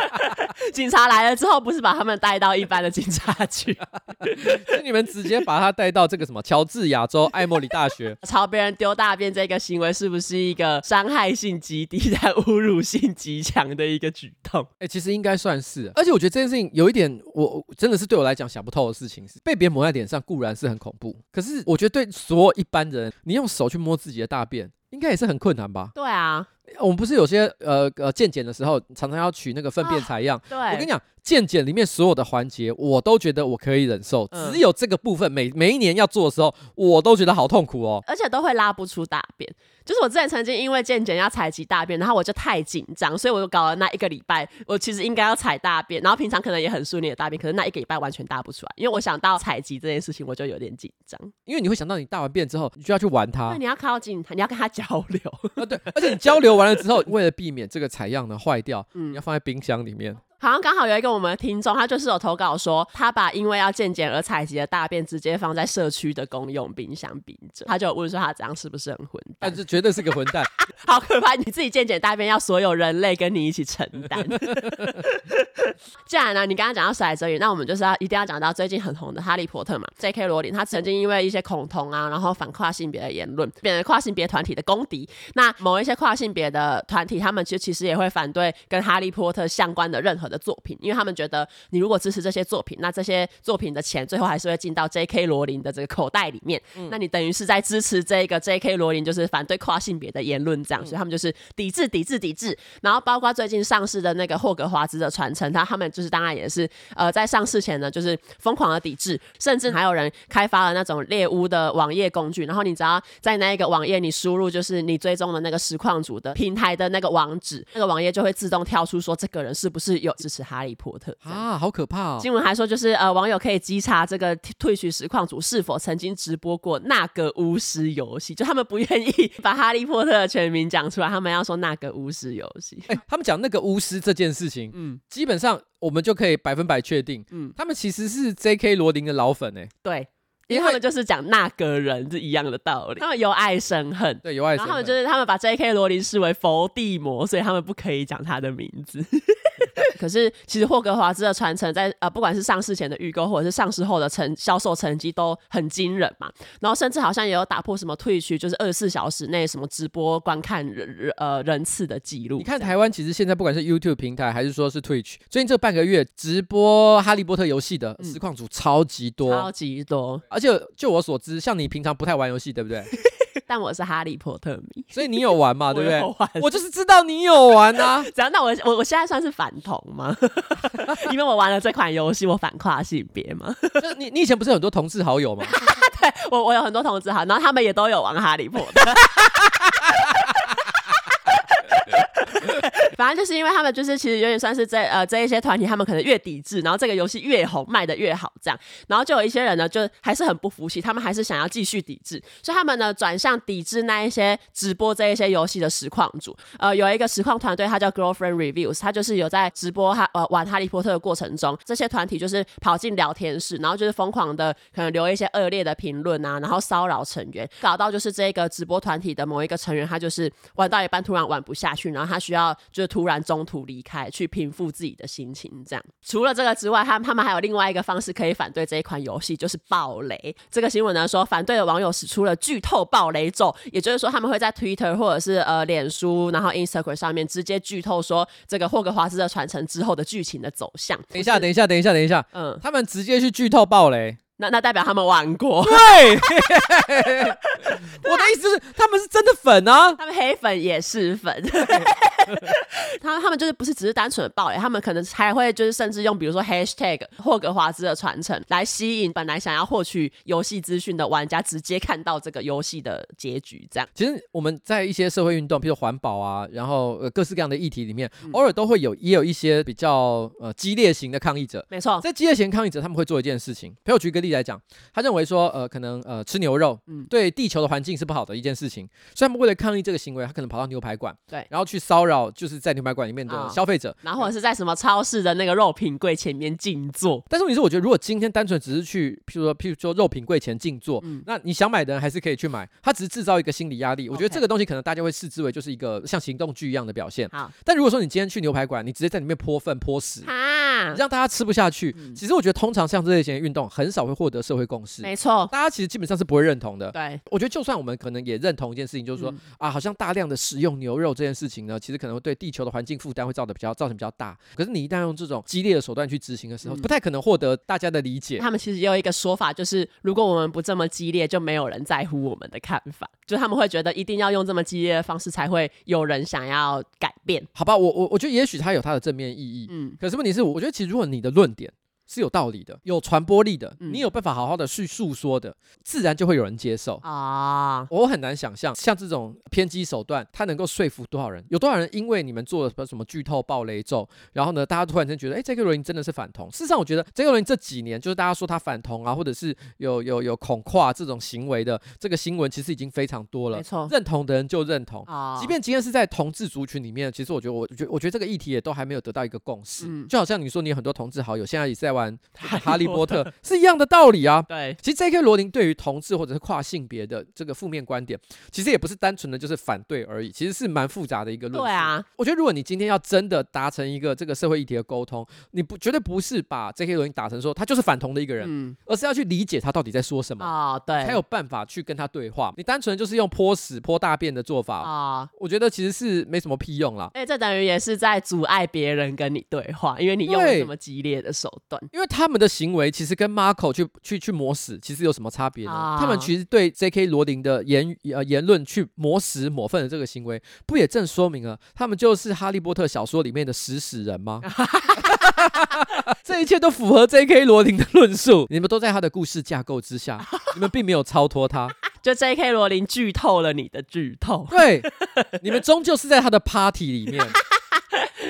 警察来了之后，不是把他们带到一般的警察局，是你们直接把他带到这个什么乔治亚州艾默里大学，朝别人丢大便这个行为，是不是一个伤害性极低但侮辱性极强的一个举动？哎、欸，其实应该算是。而且我觉得这件事情有一点，我真的是对我来讲想不透的事情，是被别人抹在脸上固然是很恐怖，可是我觉得对所有一般人，你用手去摸自己的大便，应该也是很困难吧？对啊。我们不是有些呃呃健检的时候，常常要取那个粪便采样。对，我跟你讲，健检里面所有的环节，我都觉得我可以忍受。只有这个部分，每每一年要做的时候，我都觉得好痛苦哦。而且都会拉不出大便。就是我之前曾经因为健检要采集大便，然后我就太紧张，所以我就搞了那一个礼拜，我其实应该要采大便，然后平常可能也很顺利的大便，可是那一个礼拜完全大不出来，因为我想到采集这件事情，我就有点紧张。因为你会想到你大完便之后，你就要去玩它，那，你要靠近它，你要跟它交流。啊，对，而且你交流完了之后，为了避免这个采样呢坏掉，嗯，你要放在冰箱里面。好像刚好有一个我们的听众，他就是有投稿说，他把因为要健检而采集的大便直接放在社区的公用冰箱冰着。他就问说他这样是不是很混蛋？但这绝对是个混蛋，好可怕！你自己健检大便要所有人类跟你一起承担。既然呢，你刚刚讲到史莱哲林，那我们就是要一定要讲到最近很红的哈利波特嘛。J.K. 罗琳他曾经因为一些恐同啊，然后反跨性别的言论，变成跨性别团体的公敌。那某一些跨性别的团体，他们其实其实也会反对跟哈利波特相关的任何的作品，因为他们。觉得你如果支持这些作品，那这些作品的钱最后还是会进到 J.K. 罗琳的这个口袋里面。嗯、那你等于是在支持这个 J.K. 罗琳，就是反对跨性别的言论这样，嗯、所以他们就是抵制、抵制、抵制。然后包括最近上市的那个霍格华兹的传承，他他们就是当然也是呃在上市前呢，就是疯狂的抵制，甚至还有人开发了那种猎巫的网页工具。然后你只要在那一个网页你输入就是你追踪的那个实况组的平台的那个网址，那个网页就会自动跳出说这个人是不是有支持哈利波特。啊，好可怕哦！新闻还说，就是呃，网友可以稽查这个退取实况组是否曾经直播过那个巫师游戏，就他们不愿意把哈利波特的全名讲出来，他们要说那个巫师游戏。哎，他们讲那个巫师这件事情，嗯，基本上我们就可以百分百确定，嗯，他们其实是 J.K. 罗琳的老粉哎，对。因为他们就是讲那个人是一样的道理，他们由爱生恨，对，由爱生恨。他们就是他们把 J.K. 罗琳视为佛地魔，所以他们不可以讲他的名字。可是其实霍格华兹的传承在呃，不管是上市前的预购，或者是上市后的成销售成绩都很惊人嘛。然后甚至好像也有打破什么 Twitch，就是二十四小时内什么直播观看人呃人次的记录。你看台湾其实现在不管是 YouTube 平台还是说是 Twitch，最近这半个月直播哈利波特游戏的实况组超级多，超级多。就就我所知，像你平常不太玩游戏，对不对？但我是哈利波特迷，所以你有玩嘛？对不对？我，就是知道你有玩啊。只要那我我我现在算是反同吗？因为我玩了这款游戏，我反跨性别吗？就你你以前不是有很多同志好友吗？对，我我有很多同志好友，然后他们也都有玩哈利波特。反正就是因为他们就是其实有点算是这呃这一些团体，他们可能越抵制，然后这个游戏越红，卖的越好这样。然后就有一些人呢，就还是很不服气，他们还是想要继续抵制，所以他们呢转向抵制那一些直播这一些游戏的实况组。呃，有一个实况团队，他叫 Girlfriend Reviews，他就是有在直播哈呃玩哈利波特的过程中，这些团体就是跑进聊天室，然后就是疯狂的可能留一些恶劣的评论啊，然后骚扰成员，搞到就是这个直播团体的某一个成员，他就是玩到一半突然玩不下去，然后他需要就是突然中途离开去平复自己的心情。这样，除了这个之外，他们他们还有另外一个方式可以反对这一款游戏，就是暴雷。这个新闻呢说，反对的网友使出了剧透暴雷咒，也就是说他们会在 Twitter 或者是呃脸书，然后 Instagram 上面直接剧透说这个霍格华兹的传承之后的剧情的走向。等一下，等一下，等一下，等一下，嗯，他们直接去剧透暴雷。那那代表他们玩过，对，我的意思是他们是真的粉啊，他们黑粉也是粉，他他们就是不是只是单纯的爆雷，他们可能还会就是甚至用比如说 hashtag 霍格华兹的传承来吸引本来想要获取游戏资讯的玩家直接看到这个游戏的结局，这样。其实我们在一些社会运动，比如环保啊，然后呃各式各样的议题里面，嗯、偶尔都会有也有一些比较呃激烈型的抗议者，没错，在激烈型抗议者他们会做一件事情，陪我举个例子来讲，他认为说，呃，可能呃吃牛肉，嗯，对地球的环境是不好的一件事情，所以他们为了抗议这个行为，他可能跑到牛排馆，对，然后去骚扰就是在牛排馆里面的消费者，哦、然后或者是在什么超市的那个肉品柜前面静坐。但是问题是，我觉得如果今天单纯只是去，譬如说譬如说肉品柜前静坐，嗯，那你想买的人还是可以去买，他只是制造一个心理压力。我觉得这个东西可能大家会视之为就是一个像行动剧一样的表现。好，但如果说你今天去牛排馆，你直接在里面泼粪泼屎，啊，让大家吃不下去，嗯、其实我觉得通常像这类型的运动很少会获得社会共识。没错，大家其实基本上是不会认同的。对，我觉得就算我们可能也认同一件事情，就是说、嗯、啊，好像大量的食用牛肉这件事情呢，其实可能会对地球的环境负担会造的比较造成比较大。可是你一旦用这种激烈的手段去执行的时候，嗯、不太可能获得大家的理解。他们其实也有一个说法，就是如果我们不这么激烈，就没有人在乎我们的看法。就他们会觉得一定要用这么激烈的方式，才会有人想要改变。好吧，我我我觉得也许它有它的正面意义。嗯，可是问题是，我觉得其实如果你的论点。是有道理的，有传播力的，嗯、你有办法好好的去诉说的，自然就会有人接受啊。我很难想象，像这种偏激手段，它能够说服多少人？有多少人因为你们做了什么剧透暴雷咒，然后呢，大家突然间觉得，哎这个罗琳真的是反同。事实上，我觉得这个罗琳这几年，就是大家说他反同啊，或者是有有有恐跨这种行为的这个新闻，其实已经非常多了。没错，认同的人就认同啊。即便今天是在同志族群里面，其实我觉得，我觉我觉得这个议题也都还没有得到一个共识。嗯、就好像你说，你有很多同志好友现在也是在玩。哈利波特是一样的道理啊。对，其实 J.K. 罗琳对于同志或者是跨性别的这个负面观点，其实也不是单纯的就是反对而已，其实是蛮复杂的一个论述。对啊，我觉得如果你今天要真的达成一个这个社会议题的沟通，你不绝对不是把 J.K. 罗琳打成说他就是反同的一个人，嗯，而是要去理解他到底在说什么啊，对，才有办法去跟他对话。你单纯就是用泼屎泼大便的做法啊，我觉得其实是没什么屁用啦。哎，这等于也是在阻碍别人跟你对话，因为你用了这么激烈的手段，因为他们的行为其实跟 Marco 去去去磨死，其实有什么差别呢？啊、他们其实对 J.K. 罗琳的言呃言论去磨死抹粪的这个行为，不也正说明了他们就是哈利波特小说里面的食屎人吗？这一切都符合 J.K. 罗琳的论述，你们都在他的故事架构之下，你们并没有超脱他，就 J.K. 罗琳剧透了你的剧透，对，你们终究是在他的 party 里面。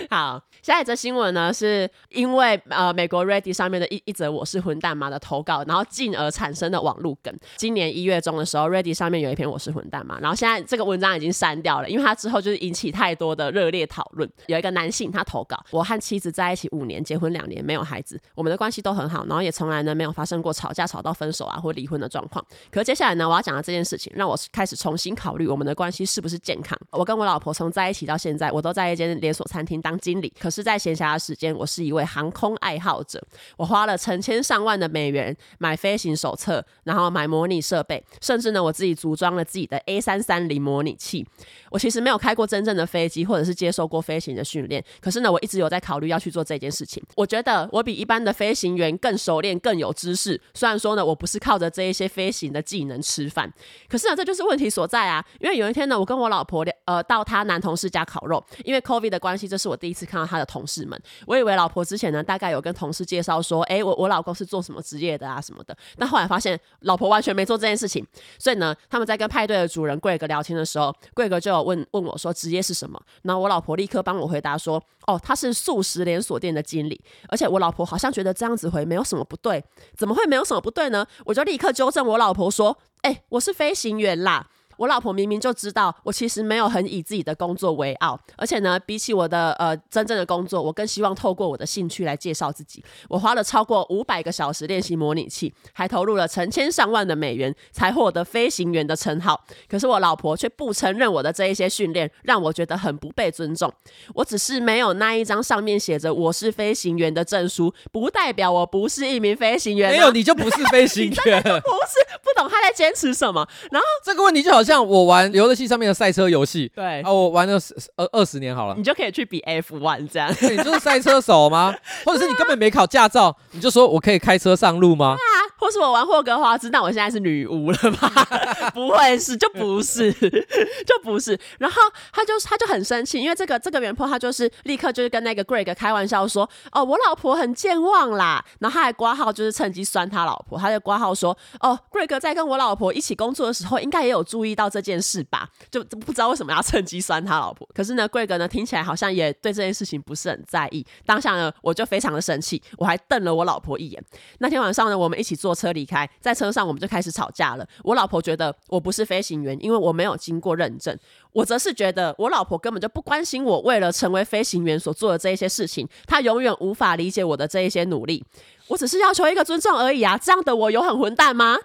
好。下一则新闻呢，是因为呃美国 Reddit 上面的一一则我是混蛋妈的投稿，然后进而产生的网路梗。今年一月中的时候，Reddit 上面有一篇我是混蛋妈，然后现在这个文章已经删掉了，因为他之后就是引起太多的热烈讨论。有一个男性他投稿，我和妻子在一起五年，结婚两年，没有孩子，我们的关系都很好，然后也从来呢没有发生过吵架吵到分手啊或离婚的状况。可接下来呢，我要讲的这件事情，让我开始重新考虑我们的关系是不是健康。我跟我老婆从在一起到现在，我都在一间连锁餐厅当经理，可是在闲暇的时间，我是一位航空爱好者。我花了成千上万的美元买飞行手册，然后买模拟设备，甚至呢，我自己组装了自己的 A 三三零模拟器。我其实没有开过真正的飞机，或者是接受过飞行的训练。可是呢，我一直有在考虑要去做这件事情。我觉得我比一般的飞行员更熟练、更有知识。虽然说呢，我不是靠着这一些飞行的技能吃饭。可是呢，这就是问题所在啊！因为有一天呢，我跟我老婆呃到她男同事家烤肉，因为 COVID 的关系，这是我第一次看到他的同事们。我以为老婆之前呢，大概有跟同事介绍说，哎，我我老公是做什么职业的啊什么的。但后来发现老婆完全没做这件事情。所以呢，他们在跟派对的主人 Greg 聊天的时候，Greg 就有问问我说职业是什么。然后我老婆立刻帮我回答说，哦，他是素食连锁店的经理。而且我老婆好像觉得这样子回没有什么不对，怎么会没有什么不对呢？我就立刻纠正我老婆说，哎，我是飞行员啦。我老婆明明就知道，我其实没有很以自己的工作为傲，而且呢，比起我的呃真正的工作，我更希望透过我的兴趣来介绍自己。我花了超过五百个小时练习模拟器，还投入了成千上万的美元，才获得飞行员的称号。可是我老婆却不承认我的这一些训练，让我觉得很不被尊重。我只是没有那一张上面写着我是飞行员的证书，不代表我不是一名飞行员啊。没有，你就不是飞行员，不是，不懂他在坚持什么。然后这个问题就好像。像我玩游乐器上面的赛车游戏，对啊，我玩了二二十年好了，你就可以去比 F1 这样，你就是赛车手吗？或者是你根本没考驾照，你就说我可以开车上路吗？或是我玩霍格华兹，那我现在是女巫了吧？不会是，就不是，就不是。然后他就他就很生气，因为这个这个原 p 他就是立刻就是跟那个 Greg 开玩笑说：“哦，我老婆很健忘啦。”然后他还挂号，就是趁机酸他老婆。他就挂号说：“哦，Greg 在跟我老婆一起工作的时候，应该也有注意到这件事吧？就不知道为什么要趁机酸他老婆。可是呢，Greg 呢听起来好像也对这件事情不是很在意。当下呢，我就非常的生气，我还瞪了我老婆一眼。那天晚上呢，我们一起做。坐车离开，在车上我们就开始吵架了。我老婆觉得我不是飞行员，因为我没有经过认证。我则是觉得我老婆根本就不关心我为了成为飞行员所做的这一些事情，她永远无法理解我的这一些努力。我只是要求一个尊重而已啊！这样的我有很混蛋吗？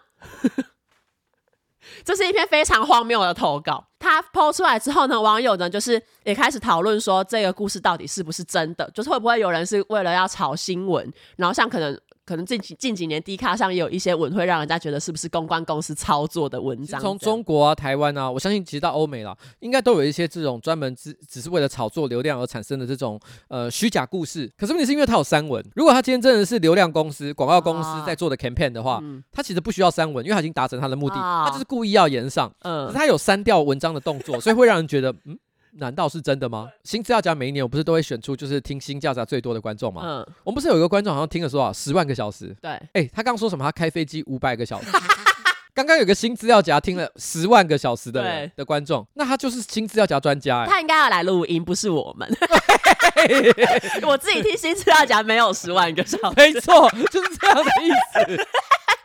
这是一篇非常荒谬的投稿。他 po 出来之后呢，网友呢就是也开始讨论说，这个故事到底是不是真的？就是会不会有人是为了要炒新闻，然后像可能。可能近几近几年，D 卡上也有一些文会让人家觉得是不是公关公司操作的文章。从中国啊、台湾啊，我相信其实到欧美了，应该都有一些这种专门只只是为了炒作流量而产生的这种呃虚假故事。可是问题是因为它有删文，如果他今天真的是流量公司、广告公司在做的 campaign 的话，他、啊、其实不需要删文，因为他已经达成他的目的，他、啊、就是故意要延上。嗯，可是他有删掉文章的动作，所以会让人觉得嗯。难道是真的吗？新资料夹每一年我不是都会选出就是听新资料夹最多的观众吗？嗯，我们不是有一个观众好像听了说啊十万个小时。对，哎、欸，他刚刚说什么？他开飞机五百个小时。刚刚有个新资料夹听了十万个小时的人的观众，那他就是新资料夹专家。他应该要来录音，不是我们。我自己听新资料夹没有十万个小时。没错，就是这样的意思。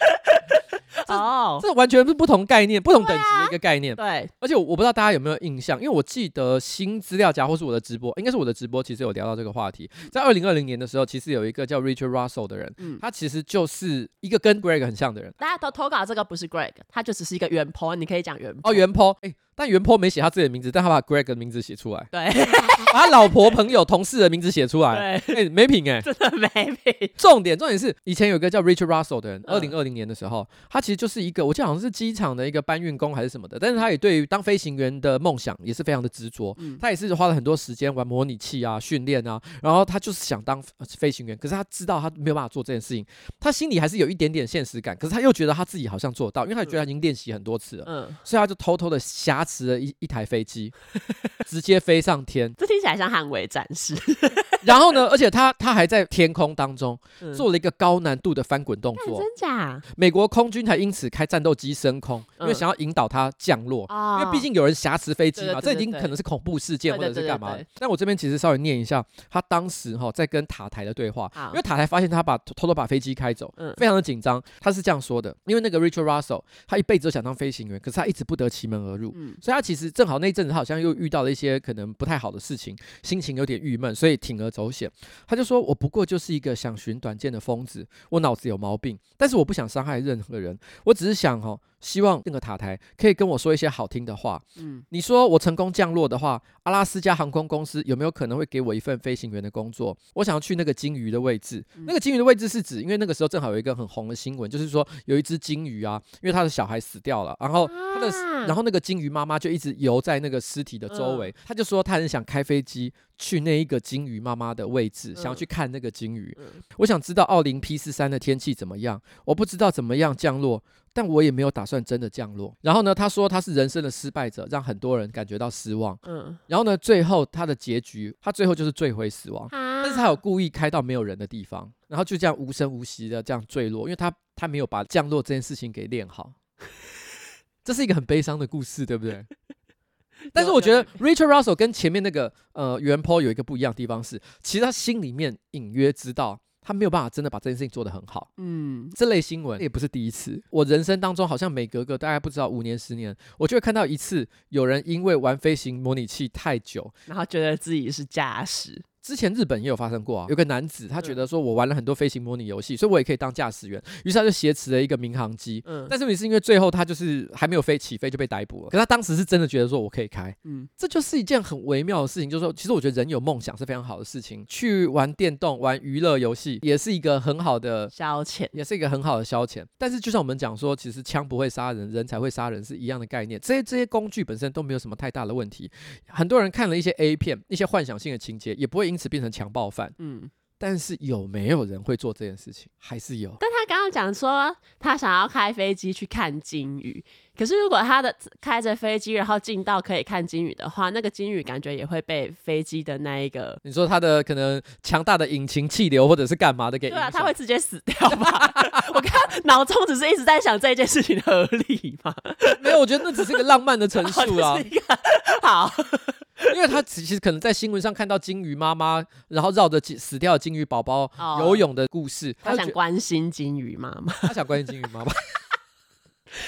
哦，这完全是不同概念、不同等级的一个概念。对，而且我我不知道大家有没有印象，因为我记得新资料夹或是我的直播，应该是我的直播，其实有聊到这个话题。在二零二零年的时候，其实有一个叫 Richard Russell 的人，嗯，他其实就是一个跟 Greg 很像的人。大家都投稿这个不是 Greg，他就只是一个原 po，你可以讲原 po 哦，原 po，哎。但原 po 没写他自己的名字，但他把 Greg 的名字写出来，对，把他老婆、朋友、同事的名字写出来，对，哎、欸，没品哎、欸，真的没品。重点重点是，以前有一个叫 Richard Russell 的人，二零二零年的时候，他其实就是一个，我记得好像是机场的一个搬运工还是什么的，但是他也对于当飞行员的梦想也是非常的执着，嗯、他也是花了很多时间玩模拟器啊、训练啊，然后他就是想当飞行员，可是他知道他没有办法做这件事情，他心里还是有一点点现实感，可是他又觉得他自己好像做到，因为他觉得他已经练习很多次了，嗯，所以他就偷偷的挟持了一一台。飞机 直接飞上天，这听起来像捍卫战士。然后呢，而且他他还在天空当中做了一个高难度的翻滚动作，真假？美国空军还因此开战斗机升空，因为想要引导他降落。因为毕竟有人挟持飞机嘛，这已经可能是恐怖事件或者是干嘛。但我这边其实稍微念一下他当时哈在跟塔台的对话，因为塔台发现他把偷偷把飞机开走，非常的紧张。他是这样说的：因为那个 Richard Russell 他一辈子都想当飞行员，可是他一直不得其门而入，所以他其实正好。那阵子他好像又遇到了一些可能不太好的事情，心情有点郁闷，所以铤而走险。他就说：“我不过就是一个想寻短见的疯子，我脑子有毛病，但是我不想伤害任何人，我只是想哈。”希望那个塔台可以跟我说一些好听的话。嗯，你说我成功降落的话，阿拉斯加航空公司有没有可能会给我一份飞行员的工作？我想要去那个鲸鱼的位置。嗯、那个鲸鱼的位置是指，因为那个时候正好有一个很红的新闻，就是说有一只鲸鱼啊，因为它的小孩死掉了，然后它的，啊、然后那个鲸鱼妈妈就一直游在那个尸体的周围。他、嗯、就说他很想开飞机去那一个鲸鱼妈妈的位置，想要去看那个鲸鱼。嗯、我想知道奥林 P 四三的天气怎么样？我不知道怎么样降落。但我也没有打算真的降落。然后呢，他说他是人生的失败者，让很多人感觉到失望。嗯，然后呢，最后他的结局，他最后就是坠毁死亡。但是他有故意开到没有人的地方，然后就这样无声无息的这样坠落，因为他他没有把降落这件事情给练好。这是一个很悲伤的故事，对不对？但是我觉得 Richard Russell 跟前面那个呃原 PO 有一个不一样的地方是，其实他心里面隐约知道。他没有办法真的把这件事情做得很好。嗯，这类新闻也不是第一次。我人生当中好像每隔个大概不知道五年十年，我就会看到一次有人因为玩飞行模拟器太久，然后觉得自己是驾驶。之前日本也有发生过啊，有个男子他觉得说，我玩了很多飞行模拟游戏，所以我也可以当驾驶员，于是他就挟持了一个民航机。嗯，但是你是因为最后他就是还没有飞起飞就被逮捕了。可他当时是真的觉得说我可以开，嗯，这就是一件很微妙的事情，就是说，其实我觉得人有梦想是非常好的事情，去玩电动、玩娱乐游戏也是一个很好的消遣，也是一个很好的消遣。但是就像我们讲说，其实枪不会杀人，人才会杀人是一样的概念。这些这些工具本身都没有什么太大的问题。很多人看了一些 A 片，一些幻想性的情节，也不会因此变成强暴犯。嗯，但是有没有人会做这件事情？还是有。但他刚刚讲说，他想要开飞机去看鲸鱼。可是如果他的开着飞机，然后进到可以看金鱼的话，那个金鱼感觉也会被飞机的那一个，你说他的可能强大的引擎气流或者是干嘛的给？对啊，他会直接死掉吧？我看脑中只是一直在想这件事情合理吗？没有，我觉得那只是一个浪漫的陈述啊。好。因为他其实可能在新闻上看到金鱼妈妈，然后绕着死掉的金鱼宝宝游泳的故事，他想关心金鱼妈妈，他想关心金鱼妈妈。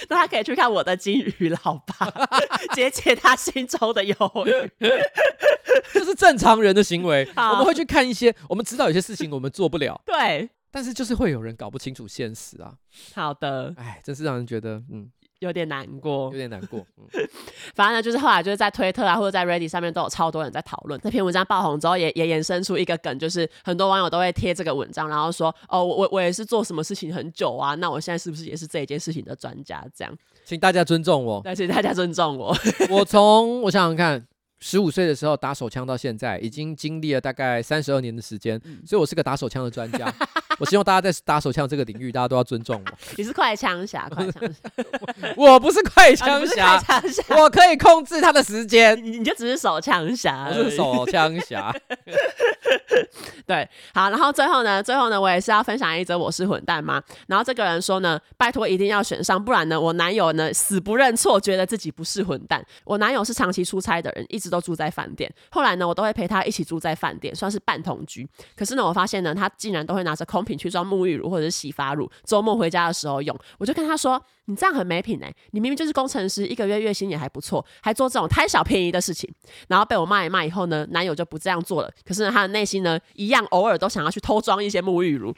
那他可以去看我的金鱼老爸，解解他心中的忧郁。这是正常人的行为，我们会去看一些，我们知道有些事情我们做不了，对，但是就是会有人搞不清楚现实啊。好的，哎，真是让人觉得，嗯。有点难过，有点难过。嗯，反正呢，就是后来就是在推特啊，或者在 Reddit 上面都有超多人在讨论这篇文章爆红之后，也也衍生出一个梗，就是很多网友都会贴这个文章，然后说：“哦，我我也是做什么事情很久啊，那我现在是不是也是这一件事情的专家？”这样，请大家尊重我，对，请大家尊重我。我从我想想看。十五岁的时候打手枪到现在，已经经历了大概三十二年的时间，嗯、所以我是个打手枪的专家。我希望大家在打手枪这个领域，大家都要尊重我。你是快枪侠，快枪侠，我不是快枪侠，啊、我可以控制他的时间。你你就只是手枪侠，我是手枪侠。对，好，然后最后呢，最后呢，我也是要分享一则我是混蛋吗？然后这个人说呢，拜托一定要选上，不然呢，我男友呢死不认错，觉得自己不是混蛋。我男友是长期出差的人，一直。都住在饭店，后来呢，我都会陪他一起住在饭店，算是半同居。可是呢，我发现呢，他竟然都会拿着空瓶去装沐浴乳或者是洗发乳，周末回家的时候用。我就跟他说：“你这样很没品哎、你明明就是工程师，一个月月薪也还不错，还做这种贪小便宜的事情。”然后被我骂一骂以后呢，男友就不这样做了。可是呢，他的内心呢，一样偶尔都想要去偷装一些沐浴乳。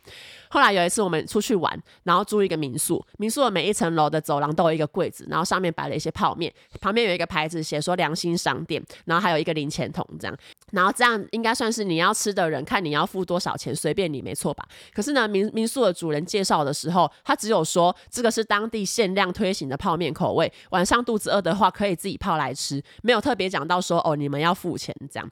后来有一次我们出去玩，然后住一个民宿，民宿的每一层楼的走廊都有一个柜子，然后上面摆了一些泡面，旁边有一个牌子写说良心商店，然后还有一个零钱筒这样，然后这样应该算是你要吃的人看你要付多少钱，随便你没错吧？可是呢，民民宿的主人介绍的时候，他只有说这个是当地限量推行的泡面口味，晚上肚子饿的话可以自己泡来吃，没有特别讲到说哦你们要付钱这样。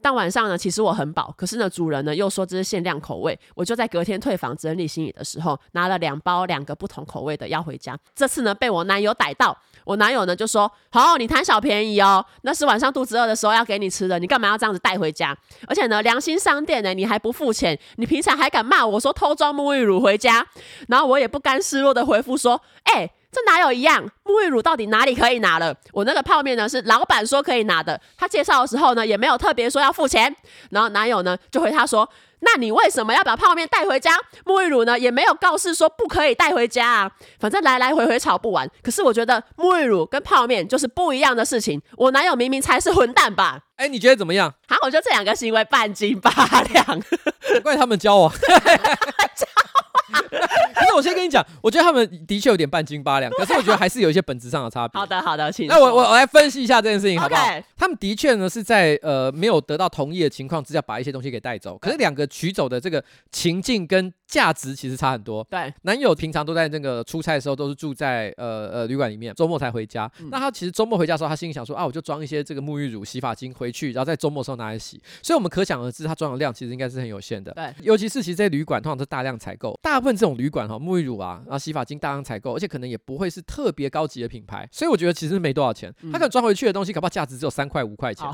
但晚上呢，其实我很饱，可是呢，主人呢又说这是限量口味，我就在隔天退房整理行李的时候，拿了两包两个不同口味的要回家。这次呢，被我男友逮到，我男友呢就说：“好，你贪小便宜哦，那是晚上肚子饿的时候要给你吃的，你干嘛要这样子带回家？而且呢，良心商店呢，你还不付钱，你平常还敢骂我说偷装沐浴乳回家？然后我也不甘示弱的回复说：哎。”这哪有一样？沐浴乳到底哪里可以拿了？我那个泡面呢是老板说可以拿的，他介绍的时候呢也没有特别说要付钱。然后男友呢就回他说：“那你为什么要把泡面带回家？沐浴乳呢也没有告示说不可以带回家啊。反正来来回回吵不完。可是我觉得沐浴乳跟泡面就是不一样的事情。我男友明明才是混蛋吧？哎，你觉得怎么样？好，我觉得这两个行为半斤八两，怪他们交往。可是我先跟你讲，我觉得他们的确有点半斤八两，可是我觉得还是有一些本质上的差别。好的，好的，请。那我我我来分析一下这件事情好不好.他们的确呢是在呃没有得到同意的情况之下把一些东西给带走，可是两个取走的这个情境跟价值其实差很多。对，男友平常都在那个出差的时候都是住在呃呃旅馆里面，周末才回家。嗯、那他其实周末回家的时候，他心里想说啊，我就装一些这个沐浴乳、洗发精回去，然后在周末的时候拿来洗。所以我们可想而知，它装的量其实应该是很有限的。对，尤其是其实这些旅馆通常是大量采购，大部分这种旅馆哈，沐浴乳啊，然后洗发精大量采购，而且可能也不会是特别高级的品牌，所以我觉得其实没多少钱。它可能装回去的东西，搞不好价值只有三块五块钱。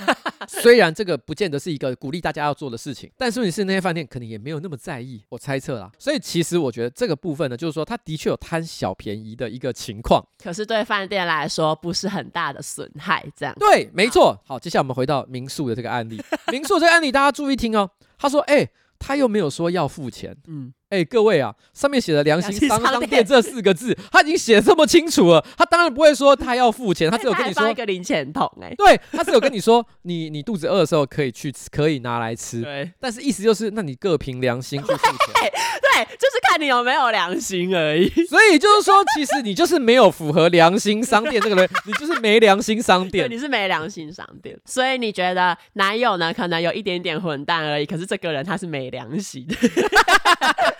虽然这个不见得是一个鼓励大家要做的事情，但是你是那些饭店可能也没有那么在意，我猜测啦。所以其实我觉得这个部分呢，就是说他的确有贪小便宜的一个情况，可是对饭店来说不是很大的损害，这样。对，没错。好，接下来我们回到民宿的这个案例，民宿这个案例大家注意听哦。他说：“哎、他又没有说要付钱。”嗯。哎、欸，各位啊，上面写的良心商商店这四个字，他已经写这么清楚了，他当然不会说他要付钱，他只有跟你说 一个零钱桶、欸，哎，对，他只有跟你说，你你肚子饿的时候可以去吃，可以拿来吃，对，但是意思就是，那你各凭良心去付钱，对，就是看你有没有良心而已。所以就是说，其实你就是没有符合良心商店这个人，你就是没良心商店，你是没良心商店。所以你觉得男友呢，可能有一点点混蛋而已，可是这个人他是没良心的。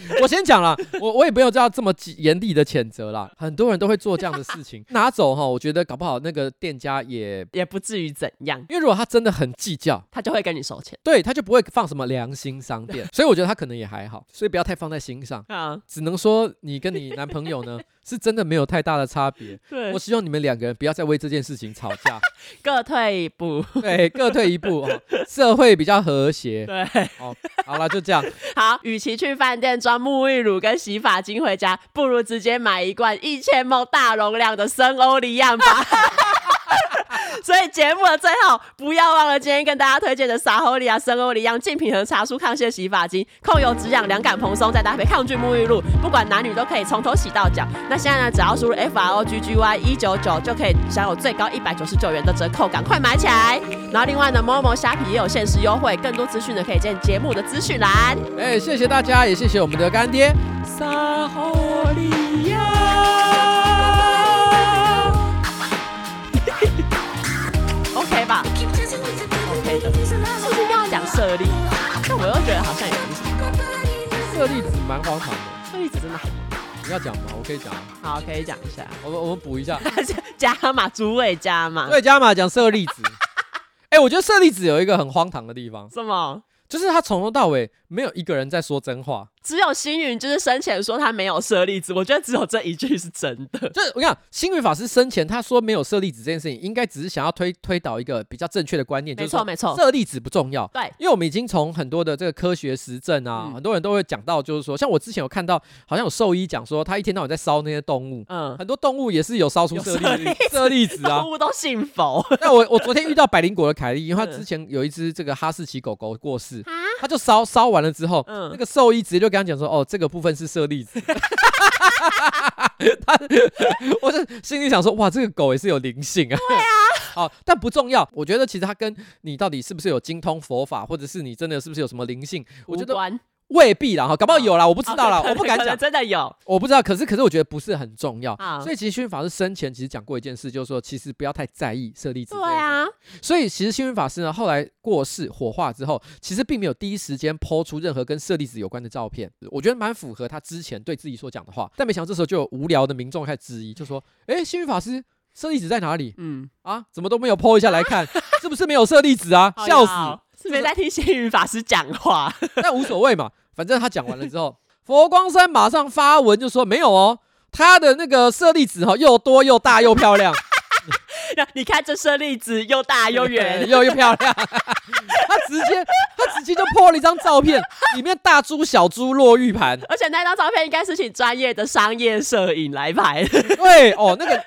我先讲了，我我也不用这样这么严厉的谴责啦。很多人都会做这样的事情，拿走哈，我觉得搞不好那个店家也也不至于怎样，因为如果他真的很计较，他就会跟你收钱，对，他就不会放什么良心商店，所以我觉得他可能也还好，所以不要太放在心上啊。只能说你跟你男朋友呢。是真的没有太大的差别。对，我希望你们两个人不要再为这件事情吵架，各退一步。对，各退一步，哦，社会比较和谐。对，哦，好了，就这样。好，与其去饭店装沐浴乳跟洗发精回家，不如直接买一罐一千 ml 大容量的生欧黎漾吧。所以节目的最后，不要忘了今天跟大家推荐的撒吼利亚森欧黎漾净品和茶树抗屑洗发精，控油止痒，凉感蓬松，再搭配抗菌沐浴露，不管男女都可以从头洗到脚。那现在呢，只要输入 F R O G G Y 一九九，就可以享有最高一百九十九元的折扣，赶快买起来！然后另外呢，Momo 虾皮也有限时优惠，更多资讯呢可以见节目的资讯栏。哎，谢谢大家，也谢谢我们的干爹撒吼利亚。舍利？但我又觉得好像也不是。舍利子蛮荒唐的，舍利子真的很……你要讲吗？我可以讲。好，可以讲一下。我们我们补一下，加码，主位加码。对，加码讲舍利子。哎、欸，我觉得舍利子有一个很荒唐的地方。什么？就是他从头到尾没有一个人在说真话。只有星云就是生前说他没有舍利子，我觉得只有这一句是真的。就是我跟你讲，星云法师生前他说没有舍利子这件事情，应该只是想要推推导一个比较正确的观念，没错没错，舍利子不重要。对，因为我们已经从很多的这个科学实证啊，嗯、很多人都会讲到，就是说，像我之前有看到，好像有兽医讲说，他一天到晚在烧那些动物，嗯，很多动物也是有烧出舍利子，舍利子啊，动物都信佛。那我我昨天遇到百灵果的凯莉，因为他之前有一只这个哈士奇狗狗过世，嗯、他就烧烧完了之后，嗯、那个兽医直接就跟他讲说，哦，这个。部分是舍利子，他，我是心里想说，哇，这个狗也是有灵性啊。对啊，好，但不重要。我觉得其实它跟你到底是不是有精通佛法，或者是你真的是不是有什么灵性，我觉得。未必啦，哈，搞不好有啦，我不知道啦，我不敢讲，真的有，我不知道。可是，可是我觉得不是很重要。所以，其实星云法师生前其实讲过一件事，就是说，其实不要太在意舍利子。对啊。所以，其实星云法师呢，后来过世火化之后，其实并没有第一时间抛出任何跟舍利子有关的照片。我觉得蛮符合他之前对自己所讲的话。但没想到这时候就有无聊的民众开始质疑，就说：“哎，星云法师，舍利子在哪里？嗯，啊，怎么都没有抛一下来看，是不是没有舍利子啊？笑死，是没在听星云法师讲话。但无所谓嘛。”反正他讲完了之后，佛光山马上发文就说没有哦，他的那个舍利子哈又多又大又漂亮。你看这舍利子又大又圆又又漂亮，他直接他直接就 po 了一张照片，里面大珠小珠落玉盘，而且那张照片应该是请专业的商业摄影来拍的。对哦，那个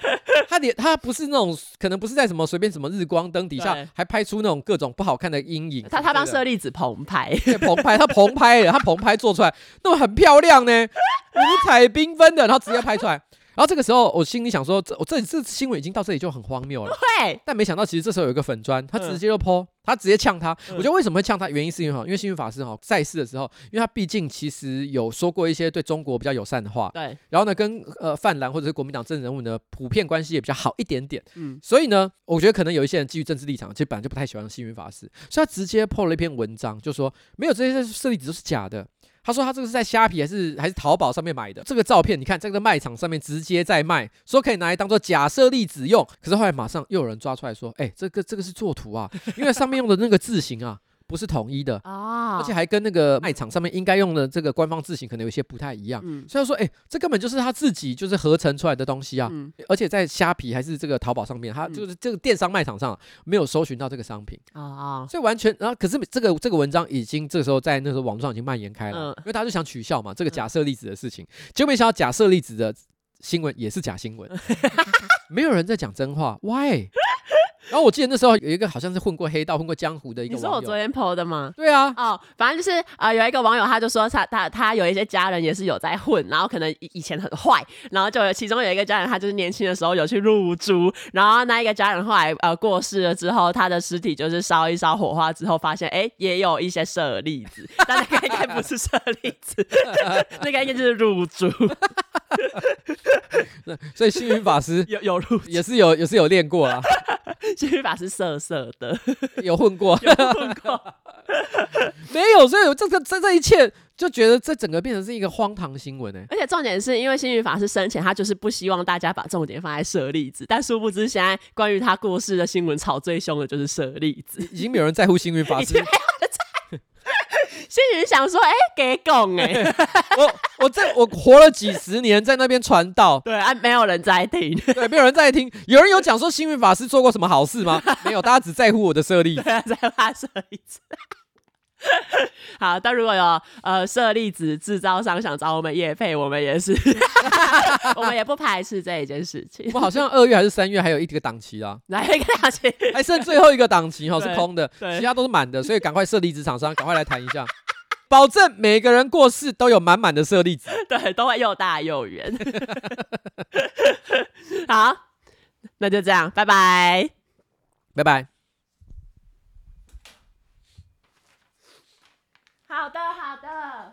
他连他不是那种可能不是在什么随便什么日光灯底下，还拍出那种各种不好看的阴影。他他帮舍利子棚拍，对棚拍，他棚拍的，他棚拍做出来那么很漂亮呢，五彩缤纷的，然后直接拍出来。然后这个时候，我心里想说，这我这这新闻已经到这里就很荒谬了。对，但没想到，其实这时候有一个粉砖，他直接就 po，他直接呛他。我觉得为什么会呛他？原因是因为哈，因为幸运法师哈在世的时候，因为他毕竟其实有说过一些对中国比较友善的话。对。然后呢，跟呃泛蓝或者是国民党政治人物呢，普遍关系也比较好一点点。嗯。所以呢，我觉得可能有一些人基于政治立场，其实本来就不太喜欢幸运法师，所以他直接 po 了一篇文章，就说没有这些舍利子都是假的。他说他这个是在虾皮还是还是淘宝上面买的？这个照片你看，这个卖场上面直接在卖，说可以拿来当做假设例子用。可是后来马上又有人抓出来说，哎，这个这个是作图啊，因为上面用的那个字形啊。不是统一的啊，而且还跟那个卖场上面应该用的这个官方字型可能有些不太一样。嗯，所以说，哎，这根本就是他自己就是合成出来的东西啊。嗯，而且在虾皮还是这个淘宝上面，他就是这个电商卖场上没有搜寻到这个商品。啊啊，所以完全然后可是这个这个文章已经这个时候在那时候网上已经蔓延开了，因为大家就想取笑嘛，这个假设粒子的事情，结果没想到假设粒子的新闻也是假新闻，没有人在讲真话，Why？然后我记得那时候有一个好像是混过黑道、混过江湖的一个网友，你说我昨天 PO 的吗？对啊，哦，反正就是呃有一个网友他就说他他他有一些家人也是有在混，然后可能以以前很坏，然后就有其中有一个家人他就是年轻的时候有去入猪，然后那一个家人后来呃过世了之后，他的尸体就是烧一烧火化之后发现哎也有一些舍利子，但那个应该不是舍利子，那个应该就是入猪。所以星云法师有有入也是有也是有练过啊。星云法师色色的，有混过，有混过，没有，所以这个这这一切就觉得这整个变成是一个荒唐新闻呢。而且重点是因为星云法师生前他就是不希望大家把重点放在舍利子，但殊不知现在关于他过世的新闻炒最凶的就是舍利子，已经没有人在乎幸运法师。星云想说，哎、欸，给拱哎，我我在我活了几十年，在那边传道，对啊，没有人在听，对，没有人在听。有人有讲说星云法师做过什么好事吗？没有，大家只在乎我的舍利子，在乎他舍利子。好，但如果有呃舍利子制造商想找我们业配，我们也是，我们也不排斥这一件事情。我好像二月还是三月还有一个档期啊，来一个档期，还剩最后一个档期哈，是空的，其他都是满的，所以赶快舍利子厂商赶快来谈一下，保证每个人过世都有满满的舍利子，对，都会又大又圆。好，那就这样，拜拜，拜拜。好的，好的。